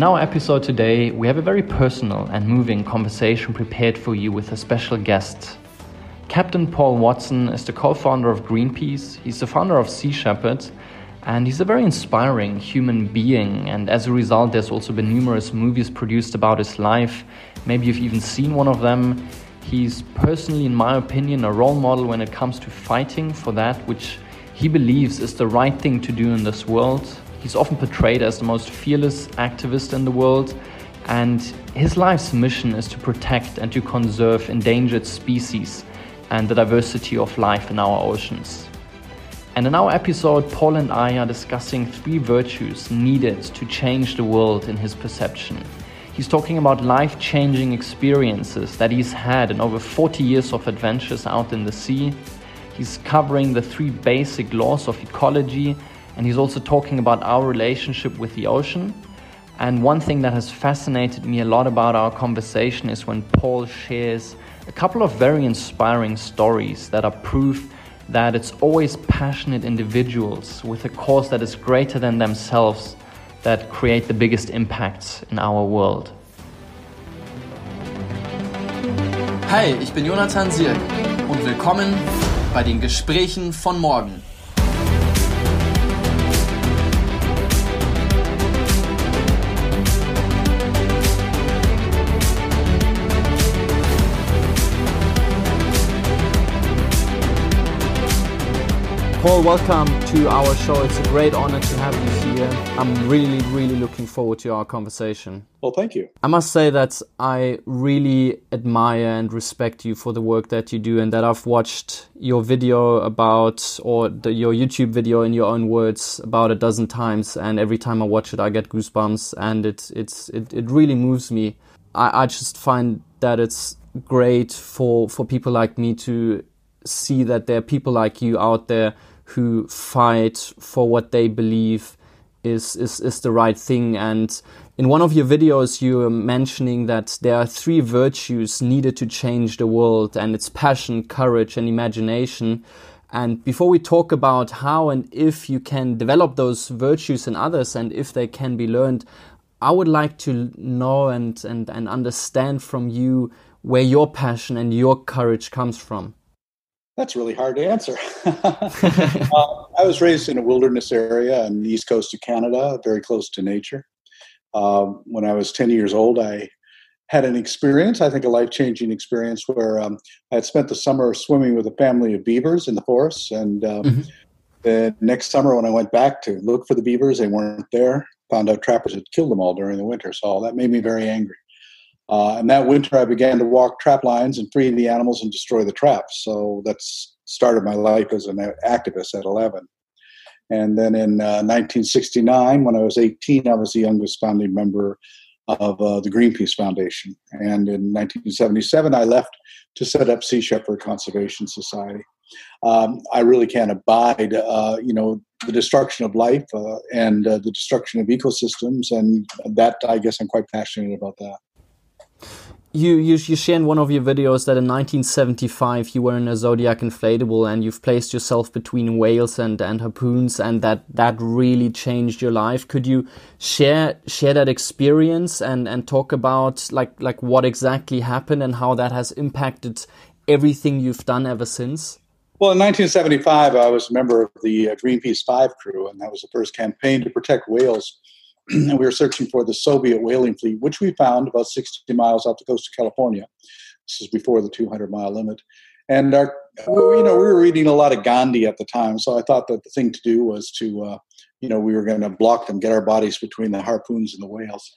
In our episode today, we have a very personal and moving conversation prepared for you with a special guest. Captain Paul Watson is the co founder of Greenpeace, he's the founder of Sea Shepherd, and he's a very inspiring human being. And as a result, there's also been numerous movies produced about his life. Maybe you've even seen one of them. He's personally, in my opinion, a role model when it comes to fighting for that which he believes is the right thing to do in this world He's often portrayed as the most fearless activist in the world, and his life's mission is to protect and to conserve endangered species and the diversity of life in our oceans. And in our episode, Paul and I are discussing three virtues needed to change the world in his perception. He's talking about life changing experiences that he's had in over 40 years of adventures out in the sea. He's covering the three basic laws of ecology and he's also talking about our relationship with the ocean. And one thing that has fascinated me a lot about our conversation is when Paul shares a couple of very inspiring stories that are proof that it's always passionate individuals with a cause that is greater than themselves that create the biggest impacts in our world. Hi, ich bin Jonathan Sirk und willkommen bei den Gesprächen von morgen. Paul, welcome to our show. It's a great honor to have you here. I'm really, really looking forward to our conversation. Well, thank you. I must say that I really admire and respect you for the work that you do, and that I've watched your video about, or the, your YouTube video in your own words, about a dozen times. And every time I watch it, I get goosebumps, and it, it's, it, it really moves me. I, I just find that it's great for, for people like me to see that there are people like you out there who fight for what they believe is, is, is the right thing. And in one of your videos, you are mentioning that there are three virtues needed to change the world, and it's passion, courage, and imagination. And before we talk about how and if you can develop those virtues in others and if they can be learned, I would like to know and, and, and understand from you where your passion and your courage comes from. That's really hard to answer. uh, I was raised in a wilderness area on the east coast of Canada, very close to nature. Um, when I was 10 years old, I had an experience, I think a life changing experience, where um, I had spent the summer swimming with a family of beavers in the forests. And um, mm-hmm. the next summer, when I went back to look for the beavers, they weren't there. Found out trappers had killed them all during the winter. So that made me very angry. Uh, and that winter, I began to walk trap lines and free the animals and destroy the traps. So that's started my life as an activist at 11. And then in uh, 1969, when I was 18, I was the youngest founding member of uh, the Greenpeace Foundation. And in 1977, I left to set up Sea Shepherd Conservation Society. Um, I really can't abide, uh, you know, the destruction of life uh, and uh, the destruction of ecosystems, and that I guess I'm quite passionate about that you, you you share in one of your videos that in 1975 you were in a Zodiac inflatable and you've placed yourself between whales and, and harpoons and that that really changed your life. Could you share share that experience and, and talk about like like what exactly happened and how that has impacted everything you've done ever since? Well, in 1975, I was a member of the uh, Greenpeace Five crew, and that was the first campaign to protect whales and we were searching for the Soviet whaling fleet, which we found about 60 miles off the coast of California. This is before the 200 mile limit. And our, you know, we were reading a lot of Gandhi at the time, so I thought that the thing to do was to, uh, you know, we were going to block them, get our bodies between the harpoons and the whales,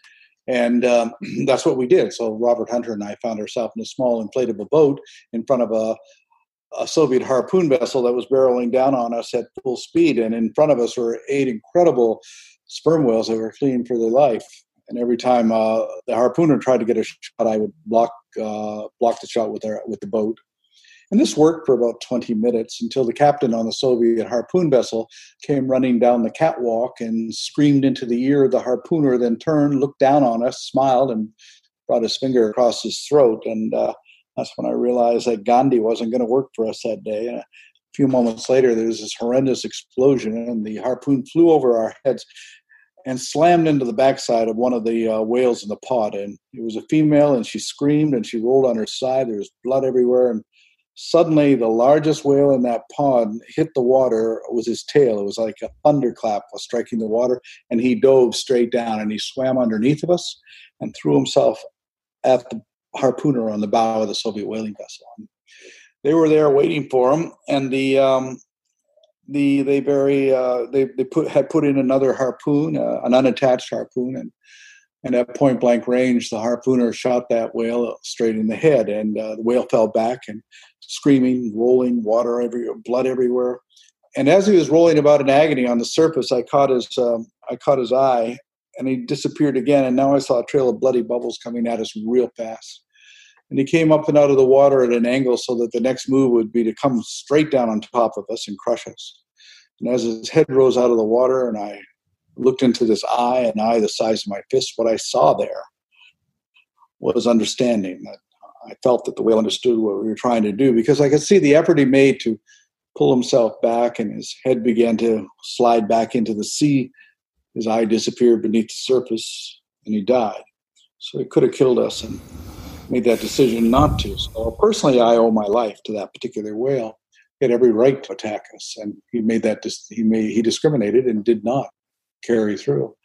and um, that's what we did. So Robert Hunter and I found ourselves in a small inflatable boat in front of a, a Soviet harpoon vessel that was barreling down on us at full speed, and in front of us were eight incredible sperm whales that were fleeing for their life. And every time uh, the harpooner tried to get a shot, I would block uh, block the shot with our with the boat. And this worked for about 20 minutes until the captain on the Soviet harpoon vessel came running down the catwalk and screamed into the ear of the harpooner, then turned, looked down on us, smiled, and brought his finger across his throat. And uh, that's when I realized that Gandhi wasn't going to work for us that day. And a few moments later, there was this horrendous explosion, and the harpoon flew over our heads and slammed into the backside of one of the uh, whales in the pod. And it was a female, and she screamed and she rolled on her side. There was blood everywhere. And suddenly, the largest whale in that pond hit the water with his tail. It was like a thunderclap was striking the water, and he dove straight down and he swam underneath of us and threw himself at the harpooner on the bow of the Soviet whaling vessel. They were there waiting for him, and the um, the they very uh, they they put had put in another harpoon, uh, an unattached harpoon, and and at point blank range, the harpooner shot that whale straight in the head, and uh, the whale fell back and screaming, rolling, water everywhere, blood everywhere. And as he was rolling about in agony on the surface, I caught his um, I caught his eye, and he disappeared again. And now I saw a trail of bloody bubbles coming at us real fast. And he came up and out of the water at an angle so that the next move would be to come straight down on top of us and crush us. And as his head rose out of the water, and I looked into this eye, an eye the size of my fist, what I saw there was understanding that I felt that the whale understood what we were trying to do because I could see the effort he made to pull himself back, and his head began to slide back into the sea. His eye disappeared beneath the surface, and he died. So he could have killed us and made that decision not to. So personally, I owe my life to that particular whale He had every right to attack us, and he made that he made he discriminated and did not carry through.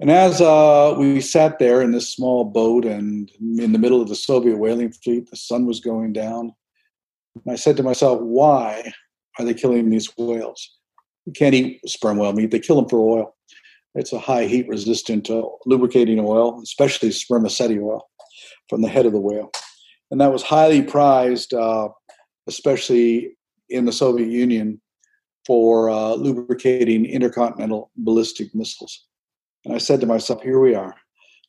And as uh, we sat there in this small boat and in the middle of the Soviet whaling fleet, the sun was going down. And I said to myself, why are they killing these whales? You can't eat sperm whale meat. They kill them for oil. It's a high heat resistant uh, lubricating oil, especially spermaceti oil from the head of the whale. And that was highly prized uh, especially in the Soviet Union, for uh, lubricating intercontinental ballistic missiles. And I said to myself, here we are,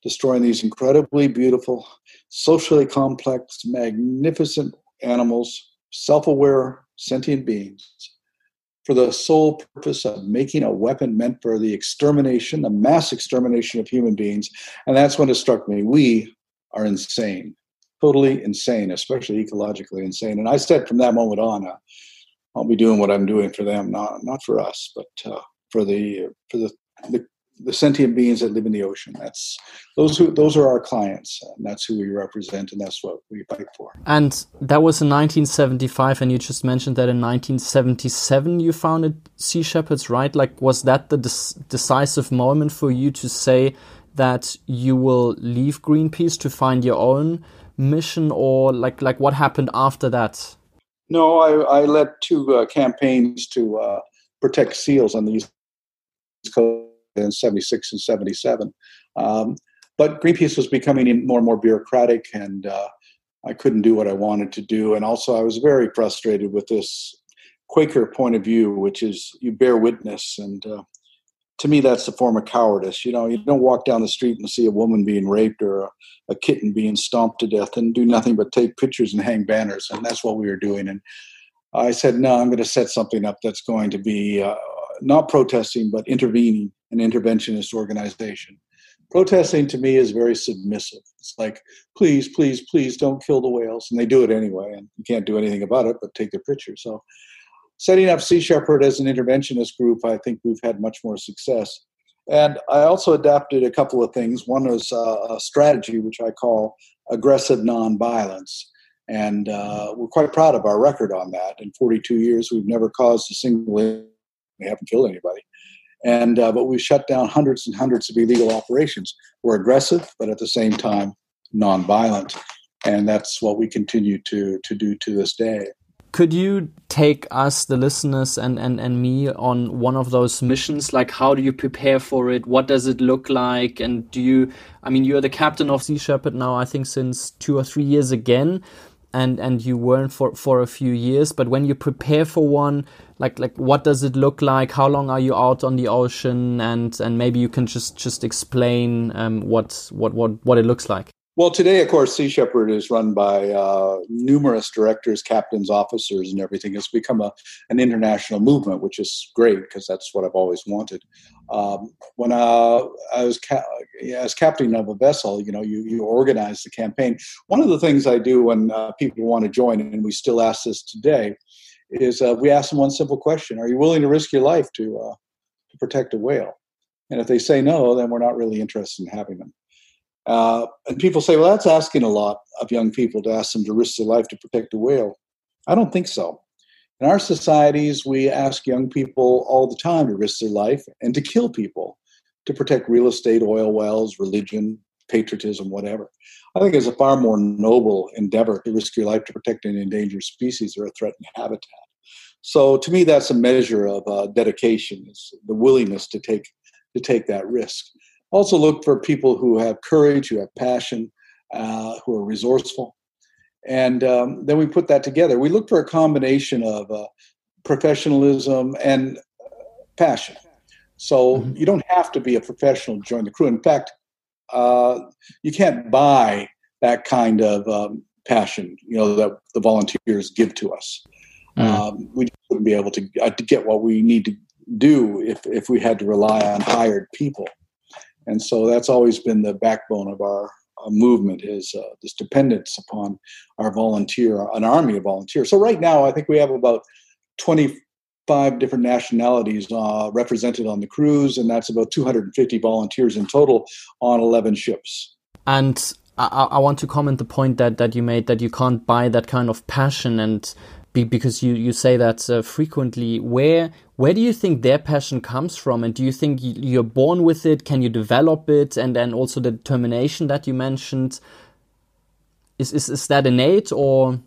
destroying these incredibly beautiful, socially complex, magnificent animals, self aware, sentient beings, for the sole purpose of making a weapon meant for the extermination, the mass extermination of human beings. And that's when it struck me we are insane totally insane, especially ecologically insane. And I said from that moment on, uh, I'll be doing what I'm doing for them, not not for us, but uh, for the for the, the the sentient beings that live in the ocean. That's those who those are our clients, and that's who we represent, and that's what we fight for. And that was in 1975, and you just mentioned that in 1977 you founded Sea Shepherds, right? Like, was that the decisive moment for you to say that you will leave Greenpeace to find your own mission, or like like what happened after that? No, I, I led two uh, campaigns to uh, protect seals on the East Coast in '76 and '77. Um, but Greenpeace was becoming more and more bureaucratic, and uh, I couldn't do what I wanted to do. And also, I was very frustrated with this Quaker point of view, which is you bear witness and uh, to me that's a form of cowardice you know you don't walk down the street and see a woman being raped or a, a, kitten being stomped to death and do nothing but take pictures and hang banners and that's what we were doing and i said no i'm going to set something up that's going to be uh, not protesting but intervening an interventionist organization protesting to me is very submissive it's like please please please don't kill the whales and they do it anyway and you can't do anything about it but take their picture so setting up Sea Shepherd as an interventionist group, I think we've had much more success. And I also adapted a couple of things. One was uh, a strategy, which I call aggressive nonviolence. And uh, we're quite proud of our record on that. In 42 years, we've never caused a single we haven't killed anybody. And uh, but we've shut down hundreds and hundreds of illegal operations. We're aggressive, but at the same time, nonviolent, and that's what we continue to to do to this day. Could you take us the listeners and, and and me on one of those missions? Like how do you prepare for it? What does it look like? And do you i mean you're the captain of sea shepherd now i think since two or three years again and and you weren't for for a few years but when you prepare for one like like what does it look like? How long are you out on the ocean? And and maybe you can just just explain um, what what what what it looks like well, today, of course, Sea Shepherd is run by uh, numerous directors, captains, officers, and everything. It's become a, an international movement, which is great because that's what I've always wanted. Um, when uh, I was ca- as captain of a vessel, you know, you, you organize the campaign. One of the things I do when uh, people want to join, and we still ask this today, is uh, we ask them one simple question: Are you willing to risk your life to uh, to protect a whale? And if they say no, then we're not really interested in having them. Uh, and people say, well, that's asking a lot of young people to ask them to risk their life to protect a whale. I don't think so. In our societies, we ask young people all the time to risk their life and to kill people to protect real estate, oil wells, religion, patriotism, whatever. I think it's a far more noble endeavor to risk your life to protect an endangered species or a threatened habitat. So to me, that's a measure of uh, dedication, is the willingness to take to take that risk. Also, look for people who have courage, who have passion, uh, who are resourceful, and um, then we put that together. We look for a combination of uh, professionalism and passion. So mm-hmm. you don't have to be a professional to join the crew. In fact, uh, you can't buy that kind of um, passion, you know, that the volunteers give to us. Mm. Um, we wouldn't be able to, uh, to get what we need to do if, if we had to rely on hired people. And so that's always been the backbone of our uh, movement is uh, this dependence upon our volunteer, an army of volunteers. So right now, I think we have about 25 different nationalities uh, represented on the crews, and that's about 250 volunteers in total on 11 ships. And I, I want to comment the point that, that you made that you can't buy that kind of passion and be, because you, you say that uh, frequently. Where where do you think their passion comes from, and do you think you're born with it? Can you develop it, and then also the determination that you mentioned? Is is, is that innate or?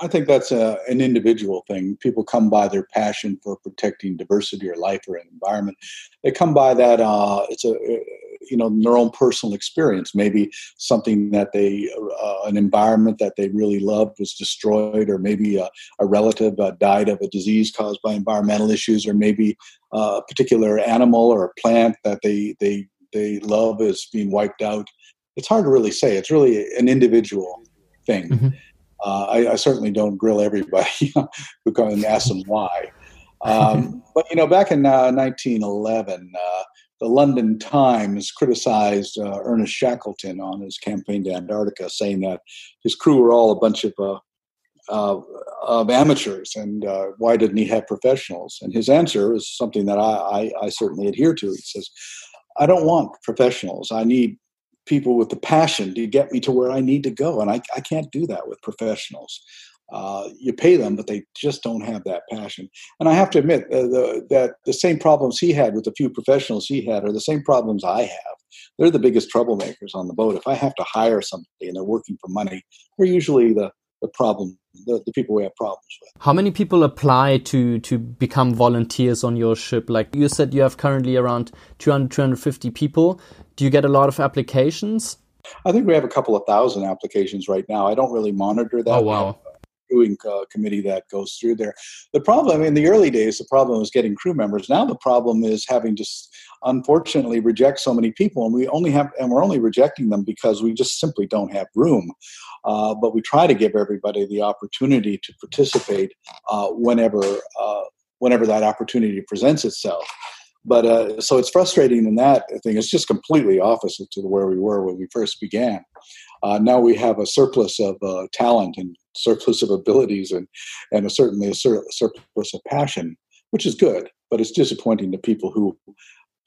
I think that's a, an individual thing. People come by their passion for protecting diversity or life or an environment. They come by that. Uh, it's a you know their own personal experience. Maybe something that they uh, an environment that they really loved was destroyed or maybe a, a relative uh, died of a disease caused by environmental issues or maybe uh, a particular animal or a plant that they they they love is being wiped out. It's hard to really say. It's really an individual thing. Mm-hmm. uh, I, I, certainly don't grill everybody who come and ask them why. Um, but you know back in 1911 uh, the London Times criticized uh, Ernest Shackleton on his campaign to Antarctica, saying that his crew were all a bunch of uh, uh, of amateurs, and uh, why didn't he have professionals? And his answer is something that I, I, I certainly adhere to. He says, "I don't want professionals. I need people with the passion to get me to where I need to go, and I, I can't do that with professionals." Uh, you pay them, but they just don't have that passion. And I have to admit uh, the, that the same problems he had with the few professionals he had are the same problems I have. They're the biggest troublemakers on the boat. If I have to hire somebody and they're working for money, they're usually the, the problem, the, the people we have problems with. How many people apply to, to become volunteers on your ship? Like you said, you have currently around 200, 250 people. Do you get a lot of applications? I think we have a couple of thousand applications right now. I don't really monitor that. Oh, wow crewing uh, committee that goes through there. The problem in the early days, the problem was getting crew members. Now the problem is having to unfortunately reject so many people, and we only have and we're only rejecting them because we just simply don't have room. Uh, but we try to give everybody the opportunity to participate uh, whenever uh, whenever that opportunity presents itself. But uh, so it's frustrating in that thing. It's just completely opposite to where we were when we first began. Uh, now we have a surplus of uh, talent and surplus of abilities and, and a, certainly a sur- surplus of passion, which is good, but it's disappointing to people who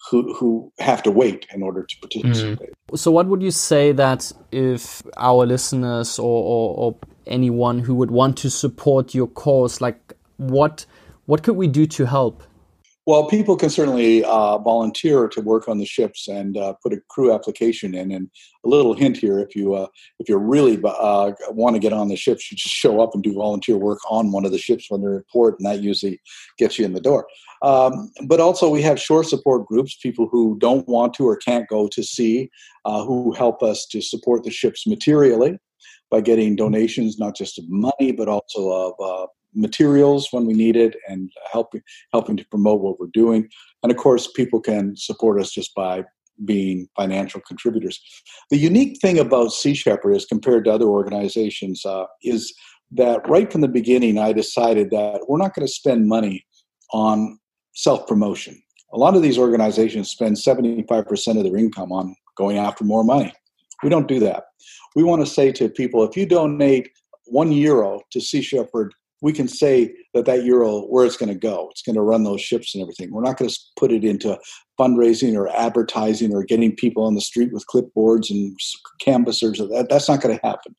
who who have to wait in order to participate. Mm. So, what would you say that if our listeners or, or, or, anyone who would want to support your cause, like what what could we do to help? Well, people can certainly uh, volunteer to work on the ships and uh, put a crew application in. And a little hint here: if you uh, if you really uh, want to get on the ships, you just show up and do volunteer work on one of the ships when they're in port, and that usually gets you in the door. Um, but also, we have shore support groups, people who don't want to or can't go to sea, uh, who help us to support the ships materially by getting donations, not just of money, but also of uh, materials when we need it and helping helping to promote what we're doing. And of course, people can support us just by being financial contributors. The unique thing about Sea Shepherd, as compared to other organizations, uh, is that right from the beginning, I decided that we're not going to spend money on self promotion. A lot of these organizations spend 75% of their income on going after more money. We don't do that. We want to say to people if you donate one euro to Sea Shepherd we can say that that euro where it's going to go. It's going to run those ships and everything. We're not going to put it into fundraising or advertising or getting people on the street with clipboards and canvassers. That, that's not going to happen.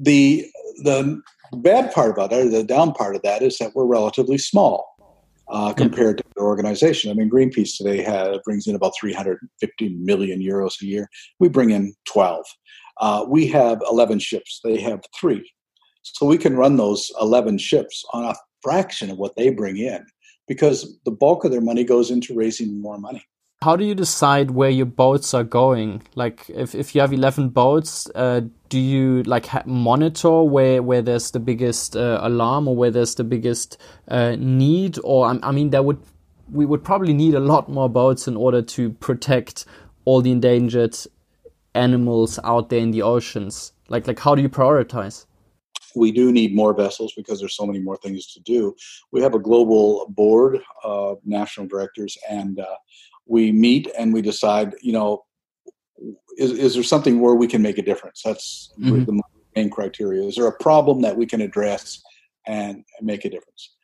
The the bad part about it, or the down part of that, is that we're relatively small uh, compared to the organization. I mean, Greenpeace today has, brings in about 350 million euros a year. We bring in 12. Uh, we have 11 ships. They have three. So we can run those 11 ships on a fraction of what they bring in because the bulk of their money goes into raising more money. How do you decide where your boats are going? Like, if, if you have 11 boats, uh, do you like monitor where, where there's the biggest uh, alarm or where there's the biggest uh, need? Or, I, I mean, there would we would probably need a lot more boats in order to protect all the endangered animals out there in the oceans. Like, like how do you prioritize? We do need more vessels because there's so many more things to do. We have a global board of national directors, and uh, we meet and we decide, you know, is, is there something where we can make a difference? That's mm-hmm. the main criteria. Is there a problem that we can address and make a difference?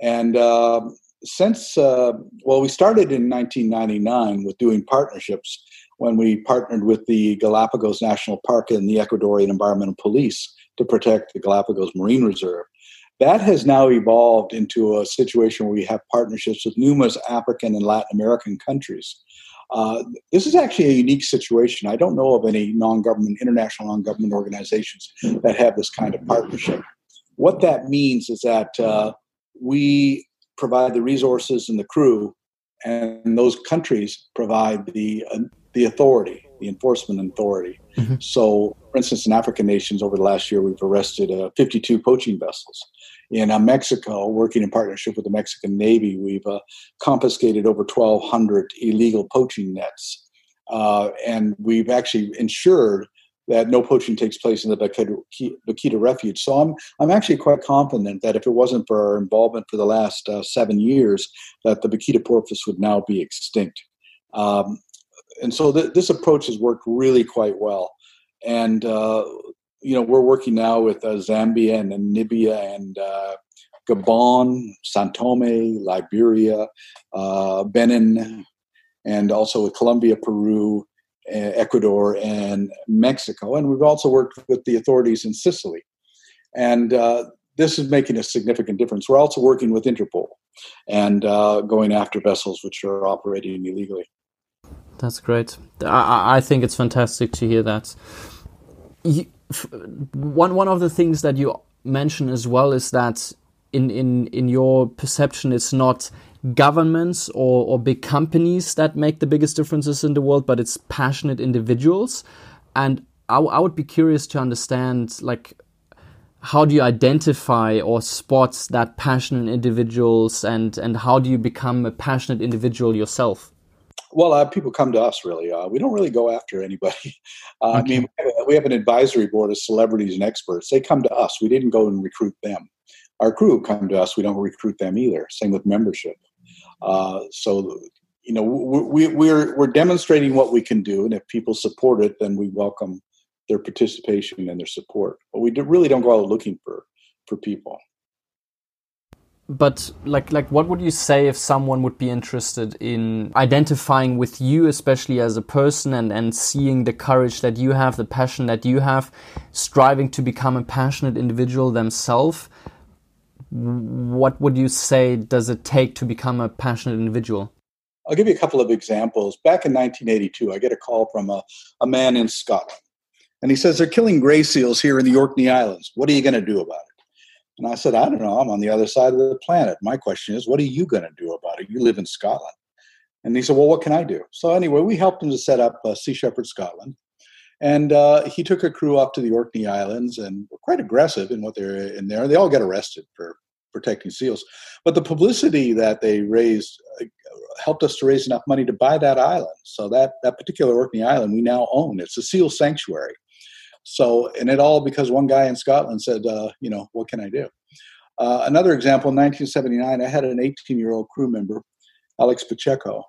And uh, since, uh, well, we started in 1999 with doing partnerships when we partnered with the Galapagos National Park and the Ecuadorian Environmental Police to protect the Galapagos Marine Reserve. That has now evolved into a situation where we have partnerships with numerous African and Latin American countries. Uh, this is actually a unique situation. I don't know of any non-government, international non-government organizations that have this kind of partnership. What that means is that uh, we provide the resources and the crew, and those countries provide the uh, the authority, the enforcement authority. Mm-hmm. So, for instance, in African nations over the last year, we've arrested uh, 52 poaching vessels. In uh, Mexico, working in partnership with the Mexican Navy, we've uh, confiscated over 1,200 illegal poaching nets. Uh, and we've actually ensured that no poaching takes place in the Vaquita Refuge. So I'm, I'm actually quite confident that if it wasn't for our involvement for the last uh, seven years, that the vaquita porpoise would now be extinct. Um, and so th- this approach has worked really quite well. And uh, you know, we're working now with uh, Zambia and Namibia and uh, Gabon, São Tomé, Liberia, uh, Benin, and also with Colombia, Peru, Ecuador, and Mexico. And we've also worked with the authorities in Sicily. And uh, this is making a significant difference. We're also working with Interpol and uh, going after vessels which are operating illegally. That's great. I, I think it's fantastic to hear that. You, one one of the things that you mention as well is that in in in your perception, it's not governments or, or big companies that make the biggest differences in the world, but it's passionate individuals. And I, I would be curious to understand, like, how do you identify or spot that passionate individuals, and and how do you become a passionate individual yourself? Well, uh, people come to us really. Uh, we don't really go after anybody. Uh, okay. I mean, we have an advisory board of celebrities and experts. They come to us. We didn't go and recruit them. Our crew come to us. We don't recruit them either. Same with membership. Uh, so, you know, we, we're we're demonstrating what we can do, and if people support it, then we welcome their participation and their support. But we really don't go out looking for for people but like like what would you say if someone would be interested in identifying with you especially as a person and and seeing the courage that you have the passion that you have striving to become a passionate individual themselves? What would you say does it take to become a passionate individual? I'll give you a couple of examples. Back in 1982 i get a call from a, a man in scotland and he says they're killing gray seals here in the orkney islands. What are you going to do about it and I said, I don't know. I'm on the other side of the planet. My question is, what are you going to do about it? You live in Scotland. And he said, Well, what can I do? So, anyway, we helped him to set up uh, Sea Shepherd Scotland. And uh, he took a crew up to the Orkney Islands and were quite aggressive in what they're in there. They all got arrested for protecting seals. But the publicity that they raised uh, helped us to raise enough money to buy that island. So, that, that particular Orkney Island we now own. It's a seal sanctuary. So, and it all because one guy in Scotland said, uh, you know, what can I do? Uh, another example, in 1979, I had an 18 year old crew member, Alex Pacheco,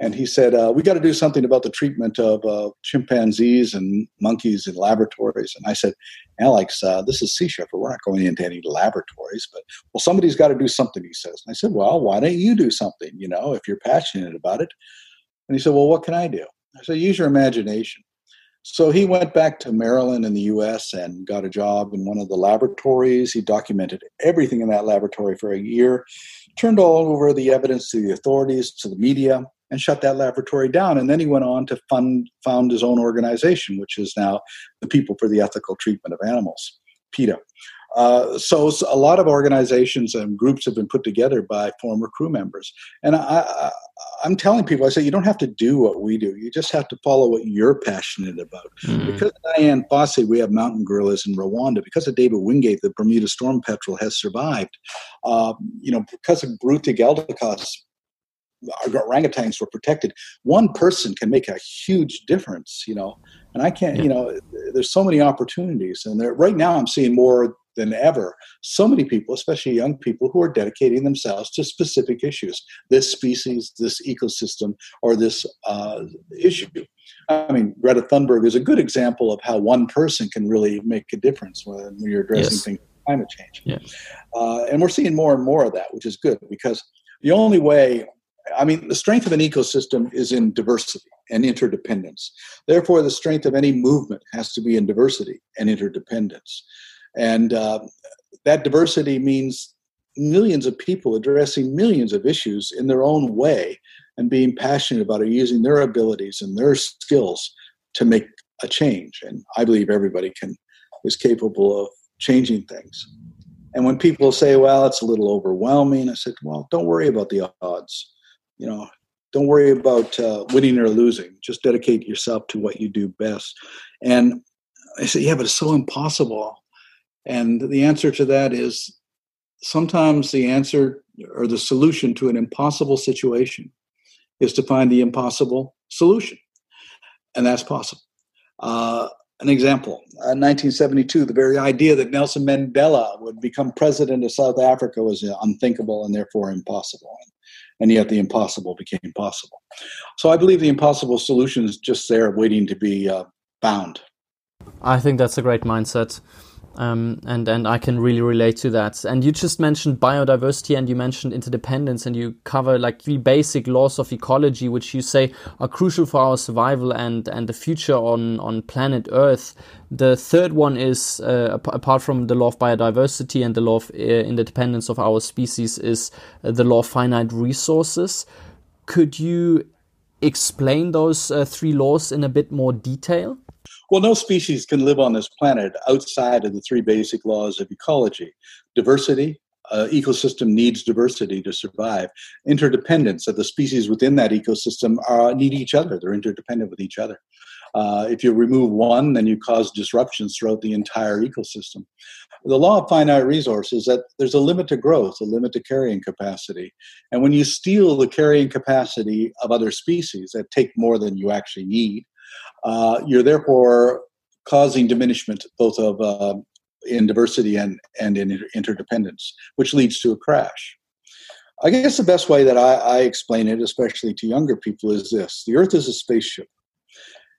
and he said, uh, "We got to do something about the treatment of uh, chimpanzees and monkeys in laboratories." And I said, "Alex, uh, this is Sea Shepherd. We're not going into any laboratories, but well, somebody's got to do something." He says. And I said, "Well, why don't you do something? You know, if you're passionate about it." And he said, "Well, what can I do?" I said, "Use your imagination." So he went back to Maryland in the US and got a job in one of the laboratories. He documented everything in that laboratory for a year, turned all over the evidence to the authorities, to the media, and shut that laboratory down. And then he went on to fund, found his own organization, which is now the People for the Ethical Treatment of Animals, PETA. Uh, so a lot of organizations and groups have been put together by former crew members. And I, am telling people, I say, you don't have to do what we do. You just have to follow what you're passionate about. Mm-hmm. Because of Dian Fossey, we have mountain gorillas in Rwanda. Because of David Wingate, the Bermuda storm petrel has survived. Uh, you know, because of Biruté Galdikas, orangutans were protected. One person can make a huge difference, you know. And I can't, yeah. you know, there's so many opportunities. And there, right now, I'm seeing more than ever so many people, especially young people, who are dedicating themselves to specific issues this species, this ecosystem, or this uh, issue. I mean, Greta Thunberg is a good example of how one person can really make a difference when you're addressing yes. things like climate change. Yeah. Uh, and we're seeing more and more of that, which is good because the only way I mean, the strength of an ecosystem is in diversity and interdependence. Therefore, the strength of any movement has to be in diversity and interdependence. And uh, that diversity means millions of people addressing millions of issues in their own way and being passionate about it, using their abilities and their skills to make a change. And I believe everybody can is capable of changing things. And when people say, "Well, it's a little overwhelming," I said, "Well, don't worry about the odds. You know, don't worry about uh, winning or losing. Just dedicate yourself to what you do best." And I said, "Yeah, but it's so impossible." And the answer to that is sometimes the answer or the solution to an impossible situation is to find the impossible solution. And that's possible. Uh, an example in 1972, the very idea that Nelson Mandela would become president of South Africa was unthinkable and therefore impossible. And yet the impossible became possible. So I believe the impossible solution is just there waiting to be uh, found. I think that's a great mindset. Um, and and I can really relate to that. And you just mentioned biodiversity, and you mentioned interdependence, and you cover like three basic laws of ecology, which you say are crucial for our survival and and the future on on planet Earth. The third one is uh, apart from the law of biodiversity and the law of uh, interdependence of our species, is uh, the law of finite resources. Could you explain those uh, three laws in a bit more detail? Well, no species can live on this planet outside of the three basic laws of ecology diversity. Uh, ecosystem needs diversity to survive. Interdependence that the species within that ecosystem are, need each other. They're interdependent with each other. Uh, if you remove one, then you cause disruptions throughout the entire ecosystem. The law of finite resources that there's a limit to growth, a limit to carrying capacity. And when you steal the carrying capacity of other species that take more than you actually need, uh, you're therefore causing diminishment both of uh, in diversity and, and in interdependence, which leads to a crash. I guess the best way that I, I explain it, especially to younger people, is this the Earth is a spaceship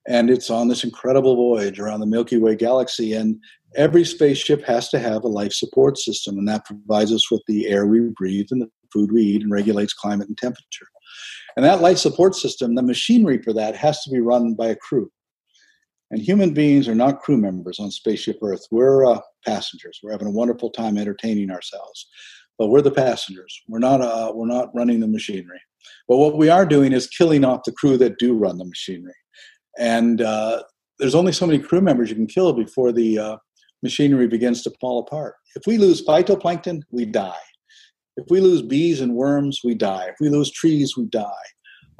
and it's on this incredible voyage around the Milky Way galaxy. And every spaceship has to have a life support system, and that provides us with the air we breathe and the food we eat and regulates climate and temperature. And that life support system, the machinery for that has to be run by a crew. And human beings are not crew members on Spaceship Earth. We're uh, passengers. We're having a wonderful time entertaining ourselves, but we're the passengers. We're not. Uh, we're not running the machinery. But what we are doing is killing off the crew that do run the machinery. And uh, there's only so many crew members you can kill before the uh, machinery begins to fall apart. If we lose phytoplankton, we die. If we lose bees and worms, we die. If we lose trees, we die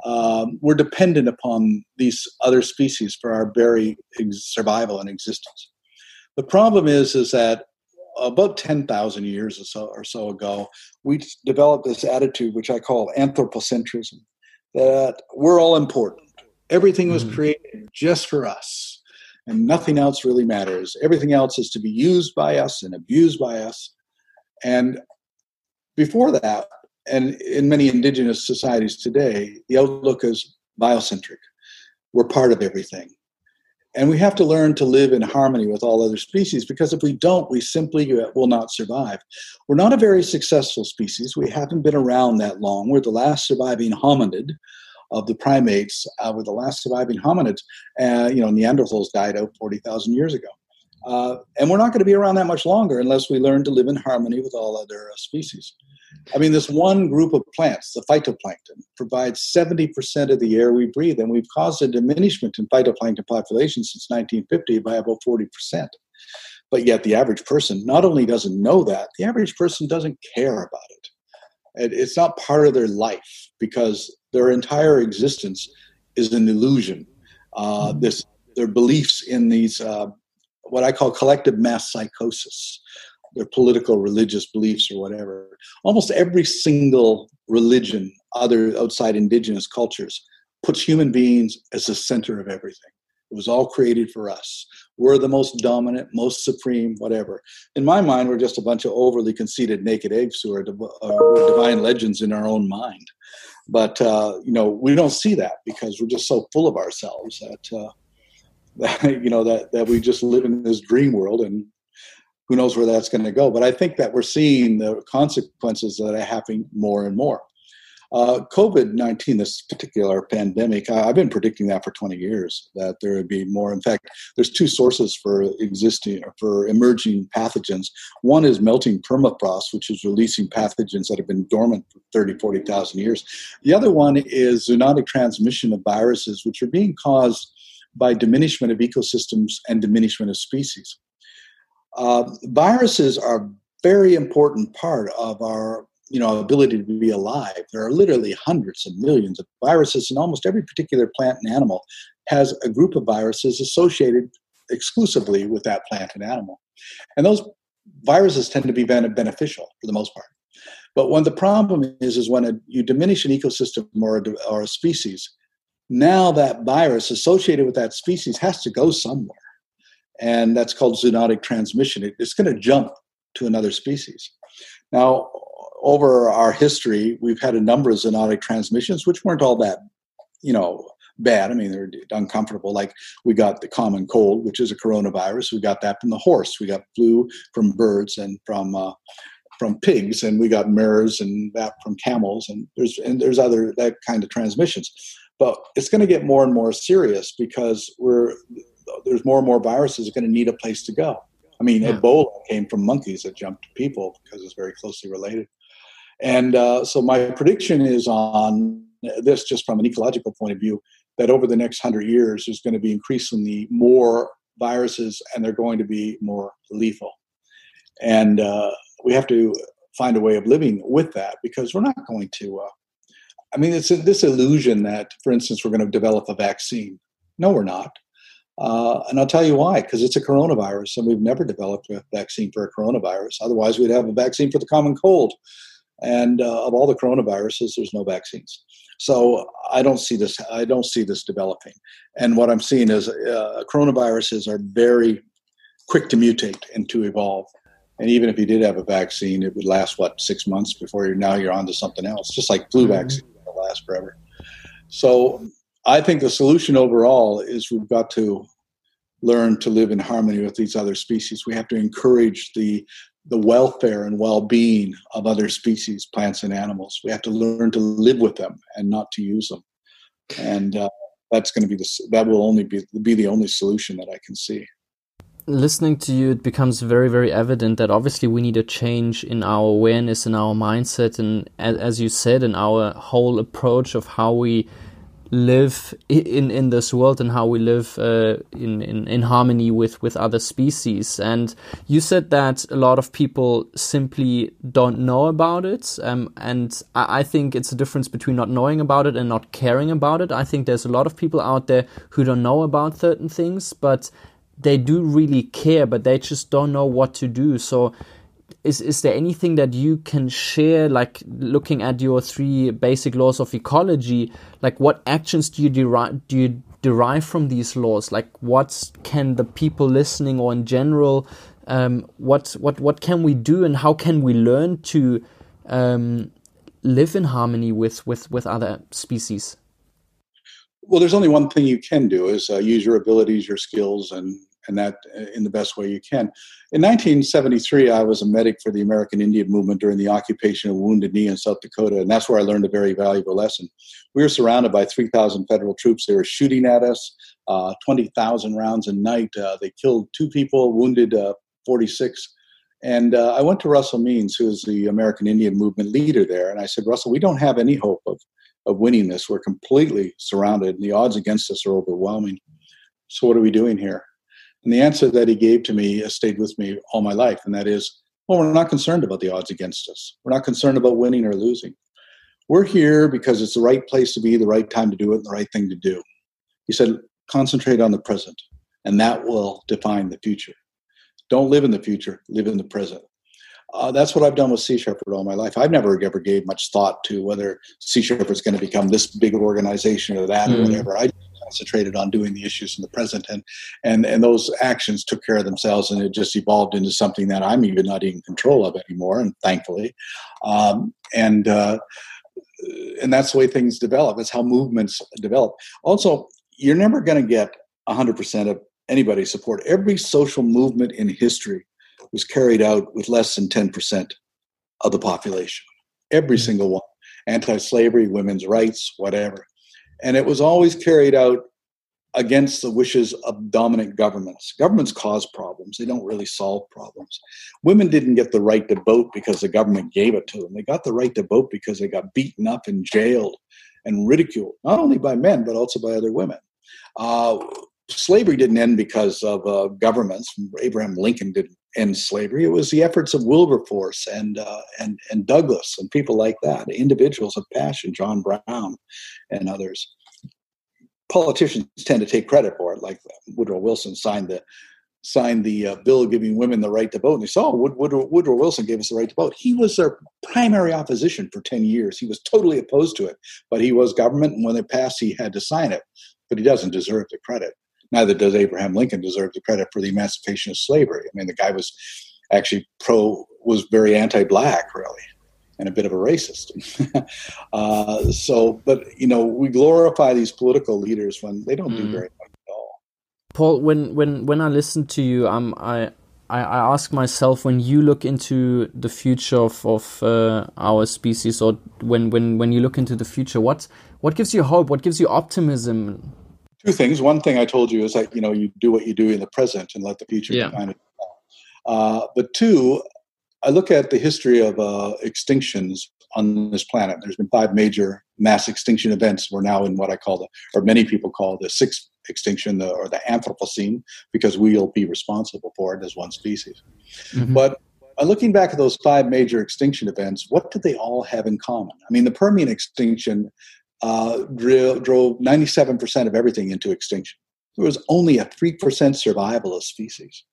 um, we're dependent upon these other species for our very survival and existence. The problem is, is that about 10,000 years or so, or so ago, we developed this attitude, which I call anthropocentrism, that we're all important. Everything was mm-hmm. created just for us, and nothing else really matters. Everything else is to be used by us and abused by us. And before that, and in many indigenous societies today, the outlook is biocentric. We're part of everything. And we have to learn to live in harmony with all other species because if we don't, we simply will not survive. We're not a very successful species. We haven't been around that long. We're the last surviving hominid of the primates. Uh, we're the last surviving hominids. Uh, you know, Neanderthals died out 40,000 years ago. Uh, and we're not going to be around that much longer unless we learn to live in harmony with all other uh, species. I mean, this one group of plants, the phytoplankton, provides 70% of the air we breathe, and we've caused a diminishment in phytoplankton population since 1950 by about 40%. But yet, the average person not only doesn't know that, the average person doesn't care about it. It's not part of their life because their entire existence is an illusion. Uh, this, their beliefs in these, uh, what I call collective mass psychosis, their political, religious beliefs or whatever. Almost every single religion, other outside indigenous cultures, puts human beings as the center of everything. It was all created for us. We're the most dominant, most supreme, whatever. In my mind, we're just a bunch of overly conceited naked apes who are, div- are divine legends in our own mind. But uh, you know, we don't see that because we're just so full of ourselves that, uh, that you know that that we just live in this dream world and who knows where that's going to go. But I think that we're seeing the consequences that are happening more and more. Uh, COVID 19, this particular pandemic, I, have been predicting that for 20 years, that there would be more. In fact, there's two sources for existing, for emerging pathogens. One is melting permafrost, which is releasing pathogens that have been dormant for 30, 40,000 years. The other one is zoonotic transmission of viruses, which are being caused by diminishment of ecosystems and diminishment of species. Uh, viruses are a very important part of our you know ability to be alive. There are literally hundreds of millions of viruses, and almost every particular plant and animal has a group of viruses associated exclusively with that plant and animal. And those viruses tend to be beneficial for the most part. But when the problem is, is when a, you diminish an ecosystem or a, or a species, now that virus associated with that species has to go somewhere and that's called zoonotic transmission. It, it's going to jump to another species. Now, over our history, we've had a number of zoonotic transmissions, which weren't all that, you know, bad. I mean, they're uncomfortable. Like we got the common cold, which is a coronavirus. We got that from the horse. We got flu from birds and from uh, from pigs, and we got MERS and that from camels. And there's and there's other that kind of transmissions. But it's going to get more and more serious because we're there's more and more viruses going to need a place to go. I mean, yeah. Ebola came from monkeys that jumped to people because it's very closely related. And uh, so my prediction is on this, just from an ecological point of view, that over the next hundred years, there's going to be increasingly more viruses, and they're going to be more lethal. And uh, we have to find a way of living with that because we're not going to. Uh, I mean, it's this illusion that, for instance, we're going to develop a vaccine. No, we're not. Uh, and I'll tell you why, because it's a coronavirus, and we've never developed a vaccine for a coronavirus. Otherwise, we'd have a vaccine for the common cold. And uh, of all the coronaviruses, there's no vaccines. So I don't see this. I don't see this developing. And what I'm seeing is uh, coronaviruses are very quick to mutate and to evolve. And even if you did have a vaccine, it would last what six months before you're now you're on to something else. Just like flu mm-hmm. vaccine last forever. So I think the solution overall is we've got to learn to live in harmony with these other species. We have to encourage the the welfare and well-being of other species, plants and animals. We have to learn to live with them and not to use them. And uh, that's going to be the that will only be be the only solution that I can see. Listening to you, it becomes very, very evident that obviously we need a change in our awareness, in our mindset, and as you said, in our whole approach of how we live in in this world and how we live uh, in, in in harmony with with other species. And you said that a lot of people simply don't know about it um, and I, I think it's a difference between not knowing about it and not caring about it. I think there's a lot of people out there who don't know about certain things but they do really care but they just don't know what to do so is is there anything that you can share like looking at your three basic laws of ecology like what actions do you derive do you derive from these laws like what can the people listening or in general um, what what what can we do and how can we learn to um, live in harmony with with with other species? Well, there's only one thing you can do is uh, use your abilities, your skills, and and that uh, in the best way you can. In 1973, I was a medic for the American Indian Movement during the occupation of Wounded Knee in South Dakota, and that's where I learned a very valuable lesson. We were surrounded by 3,000 federal troops. They were shooting at us, uh, 20,000 rounds a night. Uh, they killed two people, wounded uh, 46. And uh, I went to Russell Means, who is the American Indian Movement leader there, and I said, Russell, we don't have any hope of, of winning this. We're completely surrounded, and the odds against us are overwhelming. So, what are we doing here? And the answer that he gave to me has stayed with me all my life, and that is, well, we're not concerned about the odds against us. We're not concerned about winning or losing. We're here because it's the right place to be, the right time to do it, and the right thing to do. He said, concentrate on the present, and that will define the future. Don't live in the future, live in the present. Uh, that's what I've done with Sea Shepherd all my life. I've never ever gave much thought to whether Sea Shepherd is going to become this big organization or that mm. or whatever. I concentrated on doing the issues in the present, and and and those actions took care of themselves, and it just evolved into something that I'm even not in control of anymore, and thankfully, um, and. Uh, and that's the way things develop. It's how movements develop. Also, you're never going to get 100% of anybody's support. Every social movement in history was carried out with less than 10% of the population. Every mm-hmm. single one. Anti slavery, women's rights, whatever. And it was always carried out against the wishes of dominant governments. Governments cause problems, they don't really solve problems. Women didn't get the right to vote because the government gave it to them. They got the right to vote because they got beaten up and jailed and ridiculed, not only by men, but also by other women. Uh, slavery didn't end because of uh, governments. Abraham Lincoln didn't end slavery. It was the efforts of Wilberforce and uh, and and Douglass and people like that, individuals of passion, John Brown, and others. Politicians tend to take credit for it, like Woodrow Wilson signed the signed the uh, bill giving women the right to vote. And they said, "Oh, Woodrow, Woodrow Wilson gave us the right to vote." He was their primary opposition for ten years. He was totally opposed to it, but he was government, and when it passed, he had to sign it. But he doesn't deserve the credit neither does Abraham Lincoln deserve the credit for the emancipation of slavery. I mean, the guy was actually pro, was very anti-black, really, and a bit of a racist. uh, so, but you know, we glorify these political leaders when they don't mm. do very much at all. Paul, when when when I listen to you, um, I. I, I ask myself when you look into the future of, of uh, our species, or when, when, when you look into the future, what what gives you hope? What gives you optimism? Two things. One thing I told you is that you know you do what you do in the present and let the future yeah. define it. Uh, but two, I look at the history of uh, extinctions on this planet. There's been five major mass extinction events. We're now in what I call the, or many people call the sixth extinction, the, or the Anthropocene, because we'll be responsible for it as one species. Mm-hmm. But uh, looking back at those five major extinction events, what did they all have in common? I mean, the Permian extinction uh, drove 97% of everything into extinction. There was only a 3% survival of species.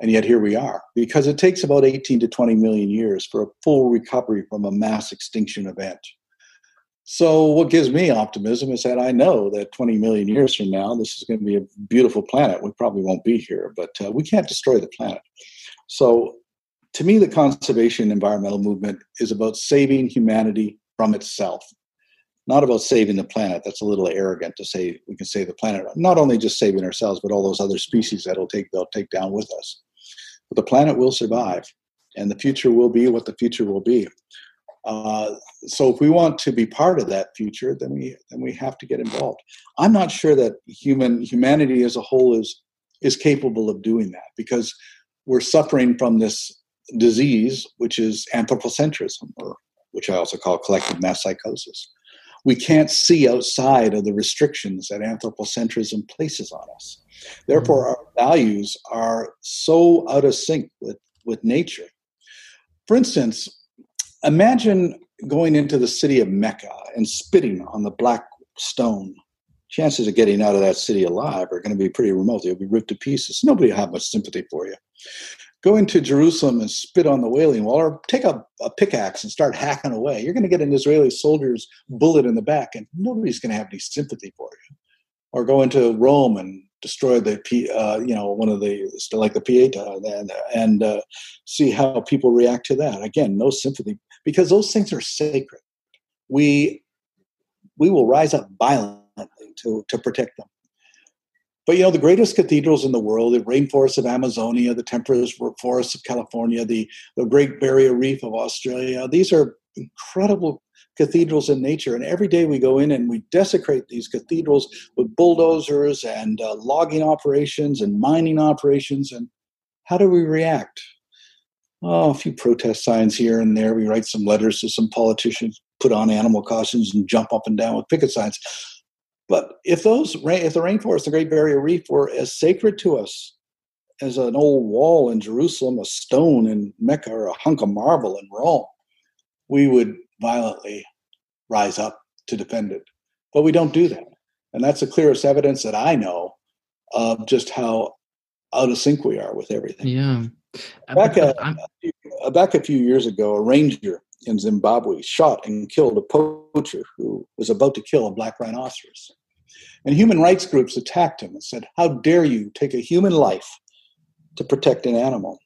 And yet here we are, because it takes about 18 to 20 million years for a full recovery from a mass extinction event. So, what gives me optimism is that I know that 20 million years from now, this is going to be a beautiful planet. We probably won't be here, but uh, we can't destroy the planet. So, to me, the conservation environmental movement is about saving humanity from itself not about saving the planet. That's a little arrogant to say we can save the planet. Not only just saving ourselves, but all those other species that'll take they'll take down with us. But the planet will survive, and the future will be what the future will be. Uh, so if we want to be part of that future, then we then we have to get involved. I'm not sure that human humanity as a whole is is capable of doing that because we're suffering from this disease, which is anthropocentrism, or which I also call collective mass psychosis we can't see outside of the restrictions that anthropocentrism places on us. Therefore, mm-hmm. our values are so out of sync with, with nature. For instance, imagine going into the city of Mecca and spitting on the black stone. Chances of getting out of that city alive are going to be pretty remote. You'll be ripped to pieces. Nobody will have much sympathy for you go into Jerusalem and spit on the Wailing Wall, or take a, a pickaxe and start hacking away. You're going to get an Israeli soldier's bullet in the back, and nobody's going to have any sympathy for you. Or go into Rome and destroy the uh, you know one of the like the pieta and and uh, see how people react to that. Again, no sympathy because those things are sacred. We we will rise up violently to to protect them. But you know, the greatest cathedrals in the world, the rainforests of Amazonia, the temperate forests of California, the, the Great Barrier Reef of Australia, these are incredible cathedrals in nature. And every day we go in and we desecrate these cathedrals with bulldozers and uh, logging operations and mining operations. And how do we react? Oh, a few protest signs here and there. We write some letters to some politicians, put on animal costumes, and jump up and down with picket signs. But if those, if the rainforest, the Great Barrier Reef, were as sacred to us as an old wall in Jerusalem, a stone in Mecca, or a hunk of marble in Rome, we would violently rise up to defend it. But we don't do that. And that's the clearest evidence that I know of just how out of sync we are with everything. Yeah. Back a, back a few years ago, a ranger in Zimbabwe shot and killed a poacher who was about to kill a black rhinoceros. And human rights groups attacked him and said, How dare you take a human life to protect an animal?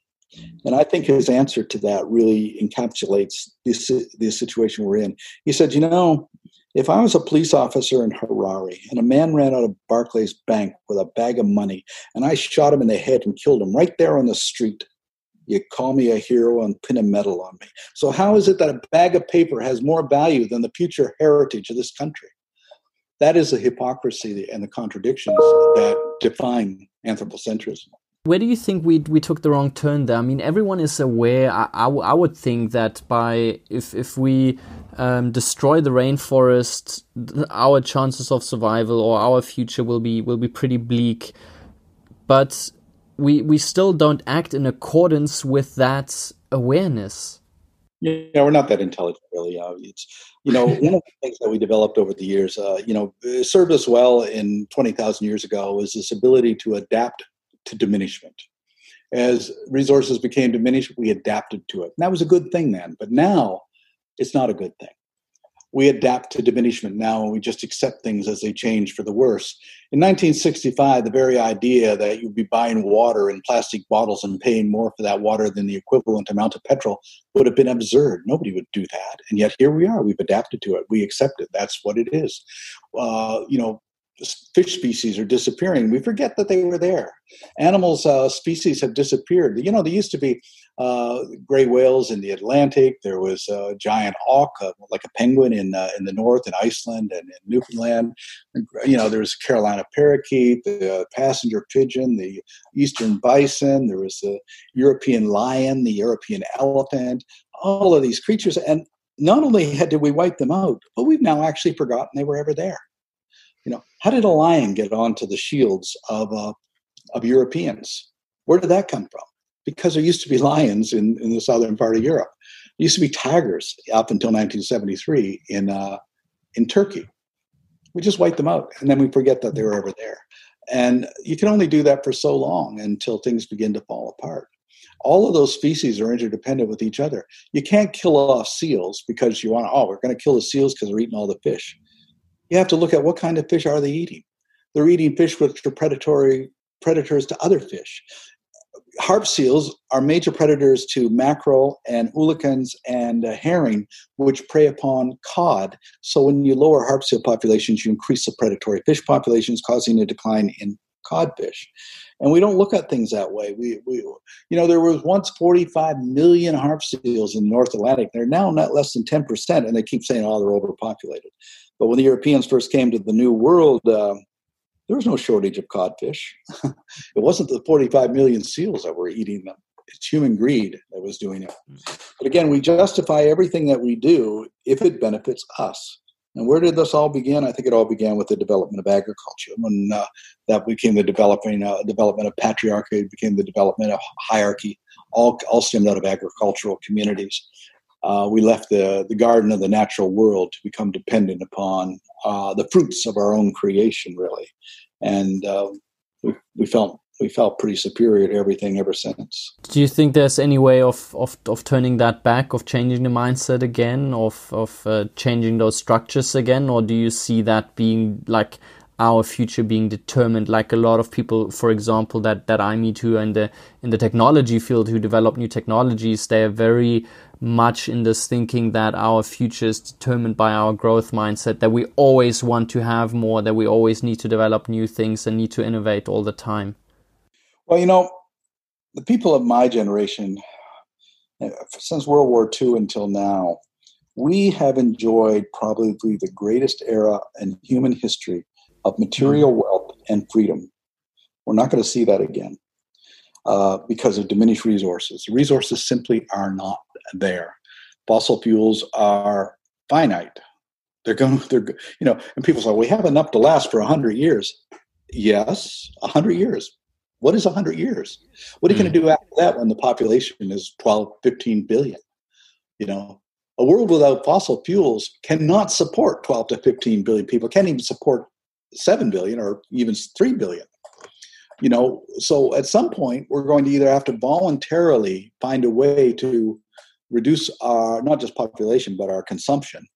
And I think his answer to that really encapsulates this, this situation we're in. He said, You know, if I was a police officer in Harare and a man ran out of Barclays Bank with a bag of money and I shot him in the head and killed him right there on the street, you call me a hero and pin a medal on me. So, how is it that a bag of paper has more value than the future heritage of this country? That is the hypocrisy and the contradictions that define anthropocentrism. Where do you think we we took the wrong turn there? I mean, everyone is aware. I, I, would think that by if if we um, destroy the rainforest, our chances of survival or our future will be will be pretty bleak. But we we still don't act in accordance with that awareness. Yeah, we're not that intelligent, really. Uh, it's you know one of the things that we developed over the years. Uh, you know, served us well in twenty thousand years ago was this ability to adapt to diminishment. As resources became diminished, we adapted to it. And that was a good thing then, but now it's not a good thing we adapt to diminishment now and we just accept things as they change for the worse. In 1965, the very idea that you'd be buying water in plastic bottles and paying more for that water than the equivalent amount of petrol would have been absurd. Nobody would do that. And yet here we are. We've adapted to it. We accept it. That's what it is. Uh, you know, fish species are disappearing. We forget that they were there. Animals, uh, species have disappeared. You know, there used to be uh, gray whales in the Atlantic. There was a giant auk, uh, like a penguin, in uh, in the north, in Iceland and in Newfoundland. You know, there was Carolina parakeet, the passenger pigeon, the eastern bison. There was the European lion, the European elephant. All of these creatures, and not only had did we wipe them out, but we've now actually forgotten they were ever there. You know, how did a lion get onto the shields of uh, of Europeans? Where did that come from? Because there used to be lions in, in the southern part of Europe. There used to be tigers up until 1973 in uh, in Turkey. We just wiped them out, and then we forget that they were ever there. And you can only do that for so long until things begin to fall apart. All of those species are interdependent with each other. You can't kill off seals because you want, oh, we're going to kill the seals because they're eating all the fish you have to look at what kind of fish are they eating. They're eating fish which are predatory predators to other fish. Harp seals are major predators to mackerel and oolacans and uh, herring, which prey upon cod. So when you lower harp seal populations, you increase the predatory fish populations, causing a decline in codfish. And we don't look at things that way. We, we, you know, there was once 45 million harp seals in the North Atlantic. They're now not less than 10%, and they keep saying, oh, they're overpopulated. But when the Europeans first came to the New World, uh, there was no shortage of codfish. it wasn't the 45 million seals that were eating them. It's human greed that was doing it. But again, we justify everything that we do if it benefits us. And where did this all begin? I think it all began with the development of agriculture. When uh, that became the developing uh, development of patriarchy, became the development of hierarchy, all, all stemmed out of agricultural communities uh, we left the, the garden of the natural world to become dependent upon uh, the fruits of our own creation, really. And uh, we, we felt we felt pretty superior to everything ever since. Do you think there's any way of, of, of turning that back, of changing the mindset again, of, of uh, changing those structures again? Or do you see that being like our future being determined like a lot of people for example that that I meet who in the in the technology field who develop new technologies they are very much in this thinking that our future is determined by our growth mindset that we always want to have more that we always need to develop new things and need to innovate all the time well you know the people of my generation uh, since world war ii until now we have enjoyed probably the greatest era in human history of material mm-hmm. wealth and freedom. We're not going to see that again uh, because of diminished resources. The resources simply are not there. Fossil fuels are finite. They're going. They're you know, and people say we have enough to last for hundred years. Yes, hundred years. What is hundred years? What are you mm. going to do after that when the population is 12, 15 billion? You know, a world without fossil fuels cannot support 12 to 15 billion people. Can't even support 7 billion or even 3 billion you know so at some point we're going to either have to voluntarily find a way to reduce our not just population but our consumption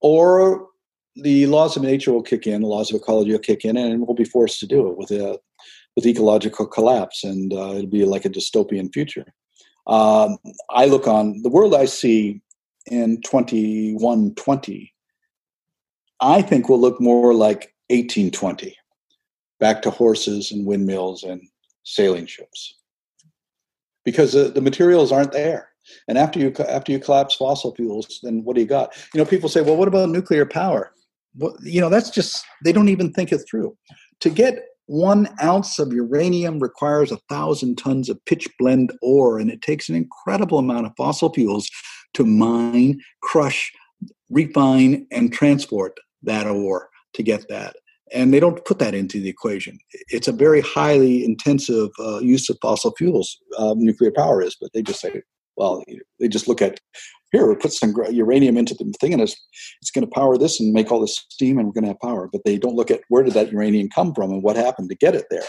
or the laws of nature will kick in the laws of ecology will kick in and we'll be forced to do it with a with ecological collapse and uh, it'll be like a dystopian future um, i look on the world i see in 2120 i think will look more like 1820, back to horses and windmills and sailing ships, because the, the materials aren't there. And after you after you collapse fossil fuels, then what do you got? You know, people say, well, what about nuclear power? Well, you know, that's just they don't even think it through. To get one ounce of uranium requires a thousand tons of pitch blende ore, and it takes an incredible amount of fossil fuels to mine, crush, refine, and transport that ore to get that. And they don't put that into the equation. It's a very highly intensive uh, use of fossil fuels, uh, nuclear power is, but they just say, well, they just look at here, we put some uranium into the thing and it's, it's going to power this and make all this steam and we're going to have power. But they don't look at where did that uranium come from and what happened to get it there.